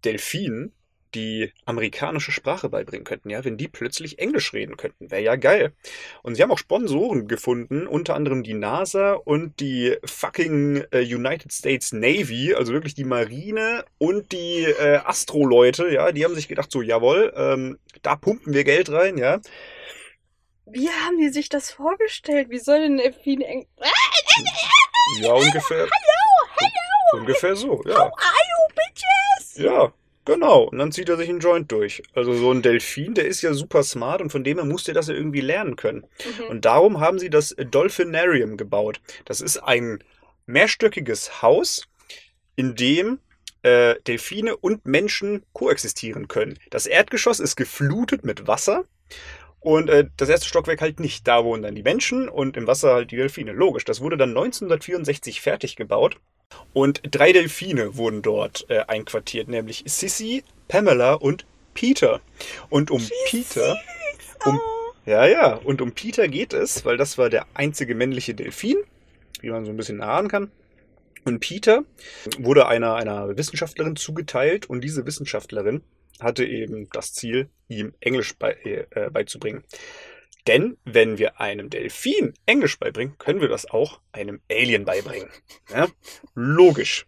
[SPEAKER 2] Delfinen die amerikanische Sprache beibringen könnten, ja, wenn die plötzlich Englisch reden könnten, wäre ja geil. Und sie haben auch Sponsoren gefunden, unter anderem die NASA und die fucking äh, United States Navy, also wirklich die Marine und die äh, Astro-Leute, ja, die haben sich gedacht, so, jawohl, ähm, da pumpen wir Geld rein, ja.
[SPEAKER 1] Wie haben die sich das vorgestellt? Wie soll denn Delfin eng.
[SPEAKER 2] Ja, ungefähr. Hallo, Ungefähr so, ja. Ja, genau. Und dann zieht er sich einen Joint durch. Also so ein Delfin, der ist ja super smart und von dem her muss der das ja irgendwie lernen können.
[SPEAKER 1] Mhm.
[SPEAKER 2] Und darum haben sie das Dolphinarium gebaut. Das ist ein mehrstöckiges Haus, in dem äh, Delfine und Menschen koexistieren können. Das Erdgeschoss ist geflutet mit Wasser. Und äh, das erste Stockwerk halt nicht. Da wohnen dann die Menschen und im Wasser halt die Delfine. Logisch, das wurde dann 1964 fertig gebaut. Und drei Delfine wurden dort äh, einquartiert, nämlich Sissy, Pamela und Peter. Und um Peter, Um, ja, ja. Und um Peter geht es, weil das war der einzige männliche Delfin, wie man so ein bisschen erahnen kann. Und Peter wurde einer, einer Wissenschaftlerin zugeteilt und diese Wissenschaftlerin hatte eben das Ziel, ihm Englisch bei, äh, beizubringen. Denn wenn wir einem Delfin Englisch beibringen, können wir das auch einem Alien beibringen. <laughs> Ja? Logisch.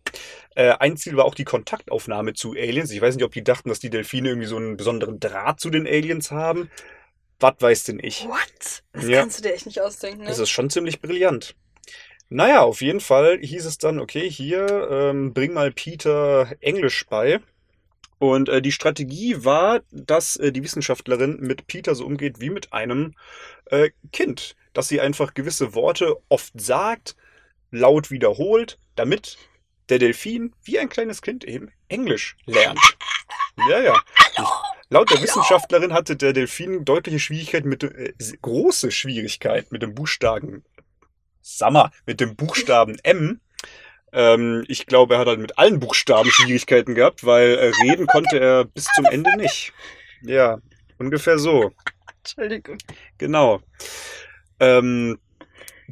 [SPEAKER 2] Äh, ein Ziel war auch die Kontaktaufnahme zu Aliens. Ich weiß nicht, ob die dachten, dass die Delfine irgendwie so einen besonderen Draht zu den Aliens haben. Was weiß denn ich?
[SPEAKER 1] What? Das
[SPEAKER 2] Ja.
[SPEAKER 1] kannst du dir echt nicht ausdenken, ne?
[SPEAKER 2] Es ist schon ziemlich brillant. Naja, auf jeden Fall hieß es dann, okay, hier, ähm, bring mal Peter Englisch bei. Und äh, die Strategie war, dass äh, die Wissenschaftlerin mit Peter so umgeht wie mit einem äh, Kind. Dass sie einfach gewisse Worte oft sagt, laut wiederholt, damit der Delfin wie ein kleines Kind eben Englisch lernt. Ja, ja. Laut der Wissenschaftlerin hatte der Delfin deutliche Schwierigkeiten mit, äh, große Schwierigkeiten mit dem Buchstaben Sammer mit dem Buchstaben M. Ähm, ich glaube, er hat halt mit allen Buchstaben Schwierigkeiten gehabt, weil äh, reden konnte er bis zum Ende nicht. Ja, ungefähr so.
[SPEAKER 1] Entschuldigung.
[SPEAKER 2] Genau. Ähm,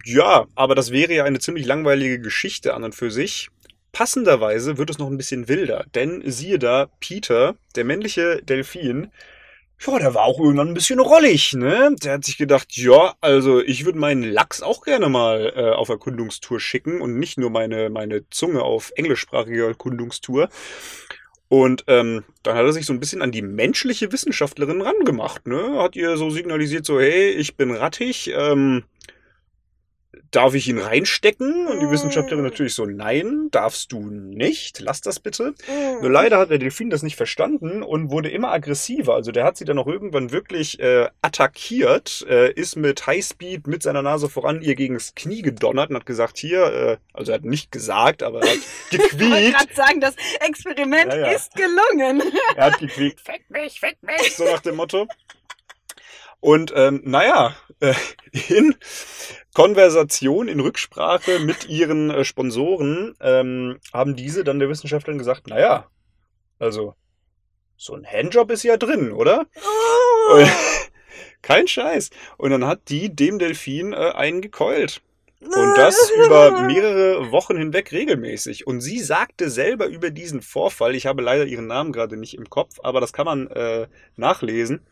[SPEAKER 2] ja, aber das wäre ja eine ziemlich langweilige Geschichte an und für sich. Passenderweise wird es noch ein bisschen wilder, denn siehe da, Peter, der männliche Delfin, ja, der war auch irgendwann ein bisschen rollig, ne? Der hat sich gedacht, ja, also ich würde meinen Lachs auch gerne mal äh, auf Erkundungstour schicken und nicht nur meine, meine Zunge auf englischsprachige Erkundungstour. Und ähm, dann hat er sich so ein bisschen an die menschliche Wissenschaftlerin rangemacht, ne? Hat ihr so signalisiert, so, hey, ich bin rattig, ähm, darf ich ihn reinstecken? Und die Wissenschaftlerin natürlich so, nein, darfst du nicht, lass das bitte. Nur leider hat der Delfin das nicht verstanden und wurde immer aggressiver. Also der hat sie dann auch irgendwann wirklich äh, attackiert, äh, ist mit Highspeed mit seiner Nase voran ihr gegens Knie gedonnert und hat gesagt, hier, äh, also er hat nicht gesagt, aber er hat <laughs>
[SPEAKER 1] Ich wollte
[SPEAKER 2] gequiekt.
[SPEAKER 1] gerade sagen, das Experiment
[SPEAKER 2] Ja, ja.
[SPEAKER 1] ist gelungen.
[SPEAKER 2] Er hat gequiekt, <laughs> fick mich, fick mich, so nach dem Motto. Und ähm, naja, äh, in Konversation, in Rücksprache mit ihren äh, Sponsoren ähm, haben diese dann der Wissenschaftlerin gesagt, naja, also so ein Handjob ist ja drin, oder? Und- <laughs> Kein Scheiß. Und dann hat die dem Delfin äh, einen gekeult. Und das über mehrere Wochen hinweg regelmäßig. Und sie sagte selber über diesen Vorfall, ich habe leider ihren Namen gerade nicht im Kopf, aber das kann man äh, nachlesen.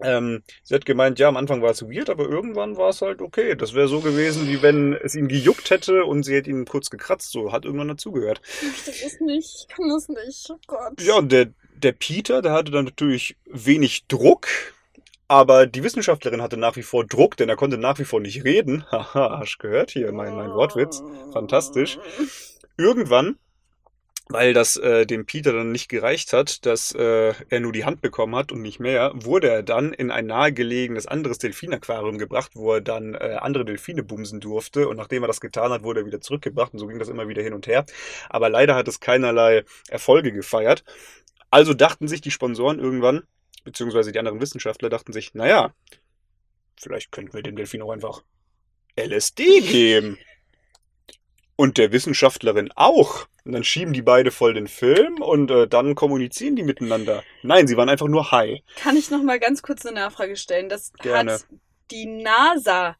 [SPEAKER 2] Ähm, sie hat gemeint, ja, am Anfang war es weird, aber irgendwann war es halt okay. Das wäre so gewesen, wie wenn es ihn gejuckt hätte und sie hätte ihn kurz gekratzt. So hat irgendwann dazugehört.
[SPEAKER 1] Das ist nicht, ich kann das nicht. Oh Gott.
[SPEAKER 2] Ja, und der, der Peter, der hatte dann natürlich wenig Druck, aber die Wissenschaftlerin hatte nach wie vor Druck, denn er konnte nach wie vor nicht reden. <laughs> Haha, hast gehört hier, mein, mein Wortwitz. Fantastisch. Irgendwann, weil das äh, dem Peter dann nicht gereicht hat, dass äh, er nur die Hand bekommen hat und nicht mehr, wurde er dann in ein nahegelegenes anderes Delfinaquarium gebracht, wo er dann äh, andere Delfine bumsen durfte. Und nachdem er das getan hat, wurde er wieder zurückgebracht und so ging das immer wieder hin und her. Aber leider hat es keinerlei Erfolge gefeiert. Also dachten sich die Sponsoren irgendwann, beziehungsweise die anderen Wissenschaftler dachten sich, naja, vielleicht könnten wir dem Delfin auch einfach LSD geben. <laughs> Und der Wissenschaftlerin auch. Und dann schieben die beide voll den Film und äh, dann kommunizieren die miteinander. Nein, sie waren einfach nur high.
[SPEAKER 1] Kann ich noch mal ganz kurz eine Nachfrage stellen? Das
[SPEAKER 2] Gerne.
[SPEAKER 1] hat die NASA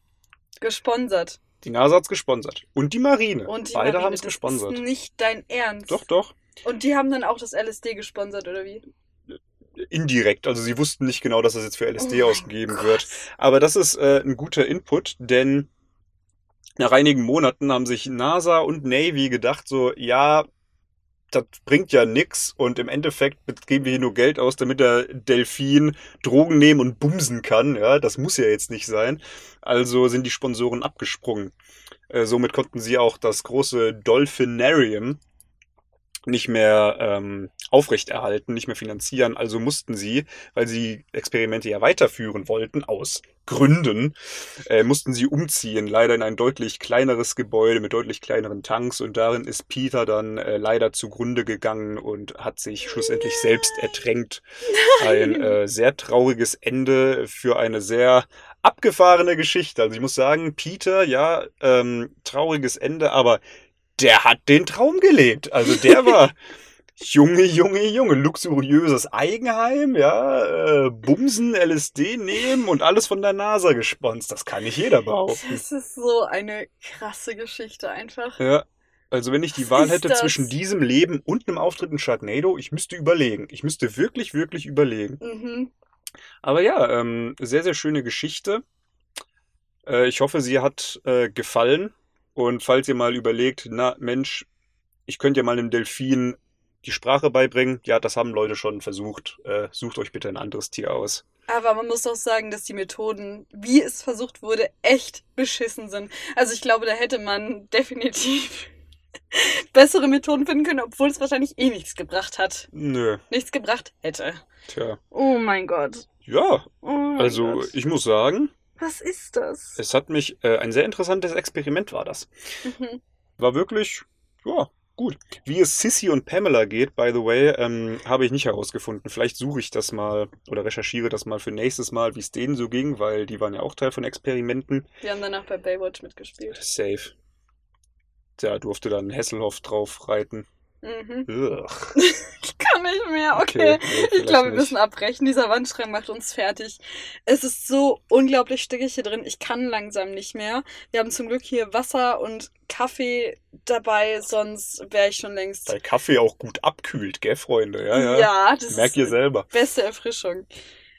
[SPEAKER 1] gesponsert.
[SPEAKER 2] Die NASA hat's gesponsert. Und die Marine.
[SPEAKER 1] Und die
[SPEAKER 2] beide haben's
[SPEAKER 1] das
[SPEAKER 2] gesponsert.
[SPEAKER 1] ist nicht dein Ernst.
[SPEAKER 2] Doch, doch.
[SPEAKER 1] Und die haben dann auch das LSD gesponsert, oder wie?
[SPEAKER 2] Indirekt. Also sie wussten nicht genau, dass das jetzt für LSD
[SPEAKER 1] Oh
[SPEAKER 2] ausgegeben wird. Aber das ist äh, ein guter Input, denn nach einigen Monaten haben sich NASA und Navy gedacht, so, ja, das bringt ja nix und im Endeffekt geben wir hier nur Geld aus, damit der Delfin Drogen nehmen und bumsen kann. Ja, das muss ja jetzt nicht sein. Also sind die Sponsoren abgesprungen. Äh, somit konnten sie auch das große Dolphinarium nicht mehr ähm, aufrechterhalten, nicht mehr finanzieren. Also mussten sie, weil sie Experimente ja weiterführen wollten, aus Gründen, äh, mussten sie umziehen, leider in ein deutlich kleineres Gebäude mit deutlich kleineren Tanks und darin ist Peter dann äh, leider zugrunde gegangen und hat sich schlussendlich selbst ertränkt. Ein äh, sehr trauriges Ende für eine sehr abgefahrene Geschichte. Also ich muss sagen, Peter, ja, ähm, trauriges Ende, aber der hat den Traum gelebt. Also der <laughs> war, Junge, Junge, Junge, luxuriöses Eigenheim, ja, äh, Bumsen, LSD nehmen und alles von der NASA gesponst. Das kann nicht jeder behaupten.
[SPEAKER 1] Das ist so eine krasse Geschichte einfach.
[SPEAKER 2] Ja, also wenn ich die
[SPEAKER 1] Was
[SPEAKER 2] Wahl hätte
[SPEAKER 1] das?
[SPEAKER 2] zwischen diesem Leben und einem Auftritt in Sharknado, ich müsste überlegen. Ich müsste wirklich, wirklich überlegen.
[SPEAKER 1] Mhm.
[SPEAKER 2] Aber ja, ähm, sehr, sehr schöne Geschichte. Äh, ich hoffe, sie hat äh, gefallen. Und falls ihr mal überlegt, na Mensch, ich könnte ja mal einem Delfin die Sprache beibringen, ja, das haben Leute schon versucht. Äh, sucht euch bitte ein anderes Tier aus.
[SPEAKER 1] Aber man muss auch sagen, dass die Methoden, wie es versucht wurde, echt beschissen sind. Also ich glaube, da hätte man <laughs> definitiv bessere Methoden finden können, obwohl es wahrscheinlich eh nichts gebracht hat.
[SPEAKER 2] Nö,
[SPEAKER 1] Nichts gebracht hätte.
[SPEAKER 2] tja.
[SPEAKER 1] Oh mein Gott.
[SPEAKER 2] Ja,
[SPEAKER 1] Oh mein
[SPEAKER 2] also
[SPEAKER 1] Gott.
[SPEAKER 2] ich muss sagen,
[SPEAKER 1] Was ist das?
[SPEAKER 2] es hat mich, äh, ein sehr interessantes Experiment war das.
[SPEAKER 1] Mhm.
[SPEAKER 2] War wirklich, ja, gut. Wie es Sissy und Pamela geht, by the way, ähm, habe ich nicht herausgefunden. Vielleicht suche ich das mal oder recherchiere das mal für nächstes Mal, wie es denen so ging, weil die waren ja auch Teil von Experimenten.
[SPEAKER 1] Wir haben danach bei Baywatch mitgespielt.
[SPEAKER 2] Safe. Da durfte dann Hesselhoff drauf reiten.
[SPEAKER 1] Mhm. <laughs> Ich kann nicht mehr. Okay.
[SPEAKER 2] Okay,
[SPEAKER 1] ich glaube, wir müssen abbrechen. Dieser Wandschrank macht uns fertig. Es ist so unglaublich stickig hier drin. Ich kann langsam nicht mehr. Wir haben zum Glück hier Wasser und Kaffee dabei, sonst wäre ich schon längst.
[SPEAKER 2] Weil Kaffee auch gut abkühlt, gell, Freunde? Ja, ja.
[SPEAKER 1] Ja, das
[SPEAKER 2] Merkt ihr selber.
[SPEAKER 1] beste Erfrischung.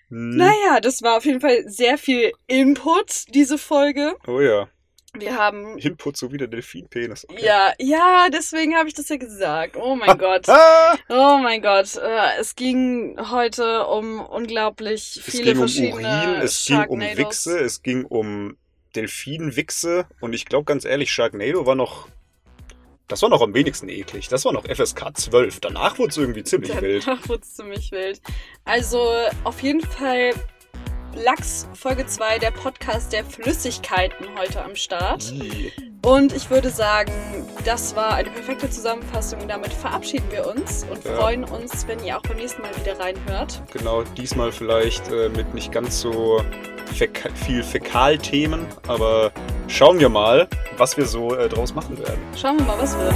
[SPEAKER 2] Hm.
[SPEAKER 1] Naja, das war auf jeden Fall sehr viel Input, diese Folge.
[SPEAKER 2] Oh ja.
[SPEAKER 1] Wir haben.
[SPEAKER 2] Input sowie der Delfinpenis. Okay.
[SPEAKER 1] Ja, ja, deswegen habe ich das ja gesagt. Oh mein <laughs> Gott.
[SPEAKER 2] Ah!
[SPEAKER 1] Oh mein Gott. Äh, Es ging heute um unglaublich
[SPEAKER 2] Es
[SPEAKER 1] viele
[SPEAKER 2] ging um
[SPEAKER 1] verschiedene
[SPEAKER 2] Urin, es ging um. Wichse, es ging um Delfinwichse und ich glaube ganz ehrlich, Sharknado war noch. Das war noch am wenigsten eklig. Das war noch FSK 12. Danach wurde es irgendwie ziemlich wild.
[SPEAKER 1] Danach <laughs> wurde es ziemlich wild. Also auf jeden Fall Lachs Folge 2, der Podcast der Flüssigkeiten heute am Start. Und ich würde sagen, das war eine perfekte Zusammenfassung. Damit verabschieden wir uns und
[SPEAKER 2] Ja.
[SPEAKER 1] freuen uns, wenn ihr auch beim nächsten Mal wieder reinhört.
[SPEAKER 2] Genau, diesmal vielleicht äh, mit nicht ganz so fäk viel Fäkalthemen, aber schauen wir mal, was wir so äh, draus machen werden.
[SPEAKER 1] Schauen wir mal, was wird.